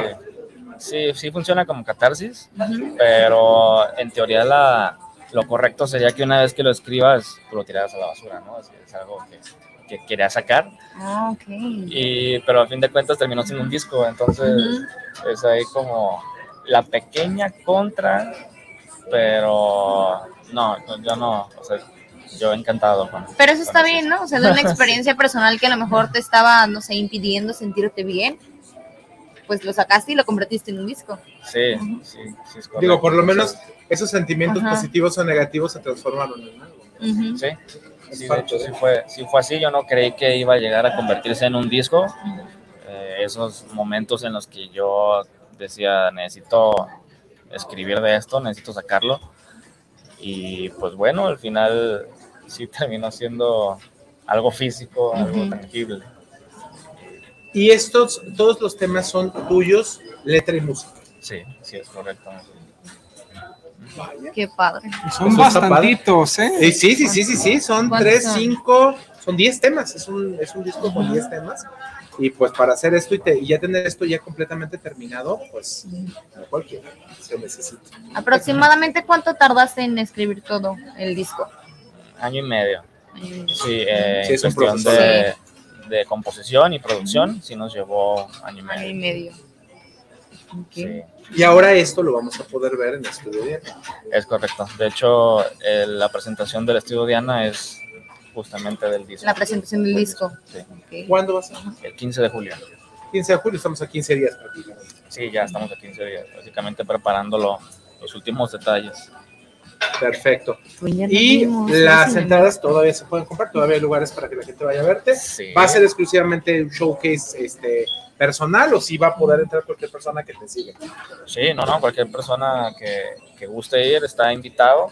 Sí, sí funciona como catarsis, pero en teoría la, lo correcto sería que una vez que lo escribas, tú lo tiraras a la basura, ¿no? Es, es algo que, que quería sacar,
Ah, ok.
y, pero a fin de cuentas terminó siendo un disco, entonces es ahí como la pequeña contra, pero no, no, yo no, o sea, yo encantado con...
Pero eso está bien, ¿no? O sea, de una experiencia personal que a lo mejor te estaba, no sé, impidiendo sentirte bien, pues lo sacaste y lo convertiste en un disco.
Sí, sí, sí, es correcto.
Digo, por lo menos esos sentimientos
Ajá.
positivos o negativos se transformaron en algo.
Ujú.
Sí, sí, de hecho sí fue, sí fue así. Yo no creí que iba a llegar a convertirse en un disco. Eh, esos momentos en los que yo decía, necesito escribir de esto, necesito sacarlo. Y pues bueno, al final sí terminó siendo algo físico, algo tangible.
Y estos, todos los temas son tuyos, letra y música.
Sí, sí, es correcto.
Qué padre.
Son bastantitos, ¿eh?
Eh, Sí, sí, sí, sí, sí, son
¿Cuántos
tres,
son?
cinco, son diez temas, es un, es un disco con diez temas. Y pues para hacer esto y, te- y ya tener esto ya completamente terminado, pues no cualquiera se necesita.
¿Aproximadamente cuánto tardaste en escribir todo el disco?
Año y medio. Sí, eh,
Sí, es un proceso.
de, de composición y producción, sí nos llevó año y medio.
Año y medio.
Sí.
Y ahora esto lo vamos a poder ver en el estudio Diana.
Es correcto. De hecho, eh, la presentación del estudio Diana es justamente del disco.
La presentación del disco.
Sí.
¿Cuándo va a ser?
El 15 de julio.
15 de julio, estamos a 15 días prácticamente.
Sí, ya estamos a 15 días, básicamente preparándolo, los últimos detalles.
Perfecto.
Pues
Y las
sí.
entradas todavía se pueden comprar, todavía hay lugares para que la gente vaya a verte.
Sí.
¿Va a ser exclusivamente un showcase este, personal o si va a poder entrar cualquier persona que te siga?
Sí, no, no, cualquier persona que, que guste ir está invitado.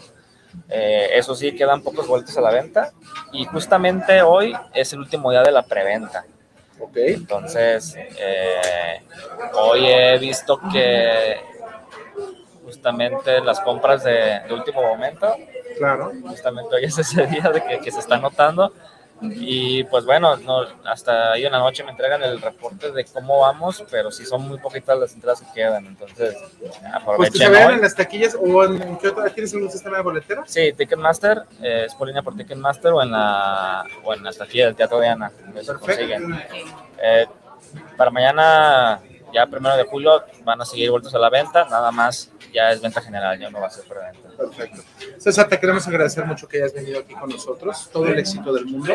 Eh, eso sí, quedan pocos boletos a la venta y justamente hoy es el último día de la preventa.
Ok.
Entonces, eh, hoy he visto que justamente las compras de, de último momento,
Claro.
justamente hoy es ese día de que, que se está notando. Y pues bueno, no, hasta ahí en la noche me entregan el reporte de cómo vamos, pero sí son muy poquitas las entradas que quedan. Entonces,
Pues
aprovechen
se vean
hoy.
en las taquillas o en ¿qué otra? ¿Tienes algún sistema de boletera?
Sí, Ticketmaster, eh, es por línea por Ticketmaster o en la, o en la taquilla del Teatro de Ana. se consiguen. Eh, para mañana, ya primero de julio, van a seguir vueltos a la venta, nada más ya es venta general, ya no va a ser preventa.
Perfecto. César, te queremos agradecer mucho que hayas venido aquí con nosotros, todo el éxito del mundo.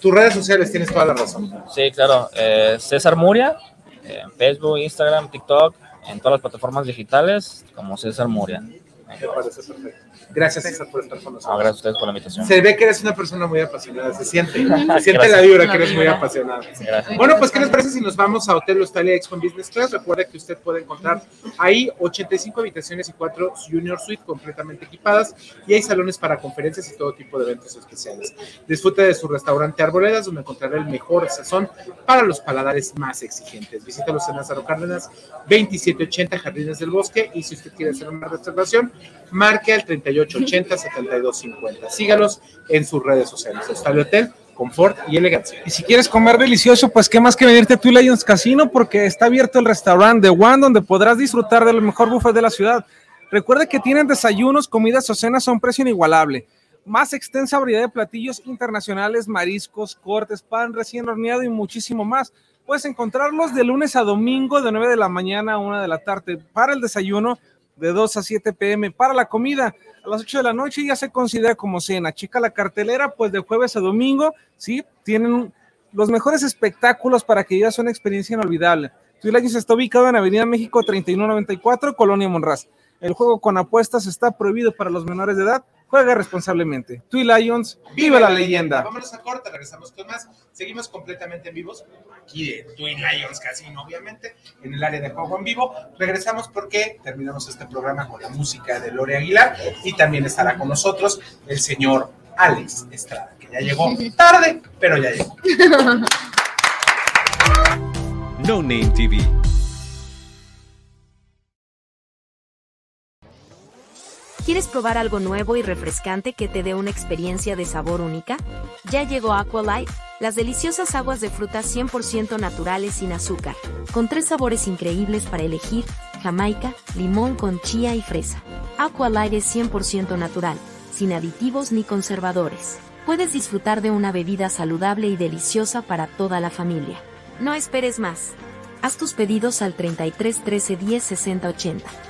Tus redes sociales tienes toda la razón.
Sí, claro, eh, César Muria, eh, en Facebook, Instagram, TikTok, en todas las plataformas digitales, como César Muria.
Me parece perfecto. Gracias, César, por estar con
No,
nosotros.
gracias a ustedes por la invitación.
Se ve que eres una persona muy apasionada, se siente, se siente
Gracias.
la vibra que eres muy apasionada.
Gracias.
Bueno, pues, ¿qué les parece si nos vamos a Hotel Australia Expo en Business Class? Recuerda que usted puede encontrar ahí 85 habitaciones y 4 Junior Suite completamente equipadas y hay salones para conferencias y todo tipo de eventos especiales. Disfrute de su restaurante Arboledas, donde encontrará el mejor sazón para los paladares más exigentes. Visítalos en Lázaro Cárdenas, 2780 Jardines del Bosque y si usted quiere hacer una reservación, marque al 3880-7250. Sígalos en sus redes sociales. Hostal Hotel, confort y elegancia.
Y si quieres comer delicioso, pues qué más que venirte a Two Lions Casino porque está abierto el restaurante The One donde podrás disfrutar del mejor buffet de la ciudad. Recuerda que tienen desayunos, comidas o cenas a un precio inigualable. Más extensa variedad de platillos internacionales, mariscos, cortes, pan recién horneado y muchísimo más. Puedes encontrarlos de lunes a domingo de 9 de la mañana a 1 de la tarde para el desayuno, de 2 a 7 pm para la comida. A las 8 de la noche ya se considera como cena. Chica la cartelera, pues de jueves a domingo, sí, tienen los mejores espectáculos para que vivas una experiencia inolvidable. Lions está ubicado en Avenida México 3194, Colonia Monraz. El juego con apuestas está prohibido para los menores de edad. Juega responsablemente. Two Lions, vive la leyenda.
Vámonos a corte, regresamos con más. Seguimos completamente en vivos, aquí de Twin Lions Casino, obviamente, en el área de juego en vivo. Regresamos porque terminamos este programa con la música de Lore Aguilar y también estará con nosotros el señor Alex Estrada, que ya llegó tarde, pero ya llegó.
No Name TV.
¿Quieres probar algo nuevo y refrescante que te dé una experiencia de sabor única? Ya llegó Aqualight, las deliciosas aguas de frutas 100% naturales sin azúcar, con tres sabores increíbles para elegir, jamaica, limón con chía y fresa. Aqualight es 100% natural, sin aditivos ni conservadores. Puedes disfrutar de una bebida saludable y deliciosa para toda la familia. No esperes más. Haz tus pedidos al 33 13 10 60 80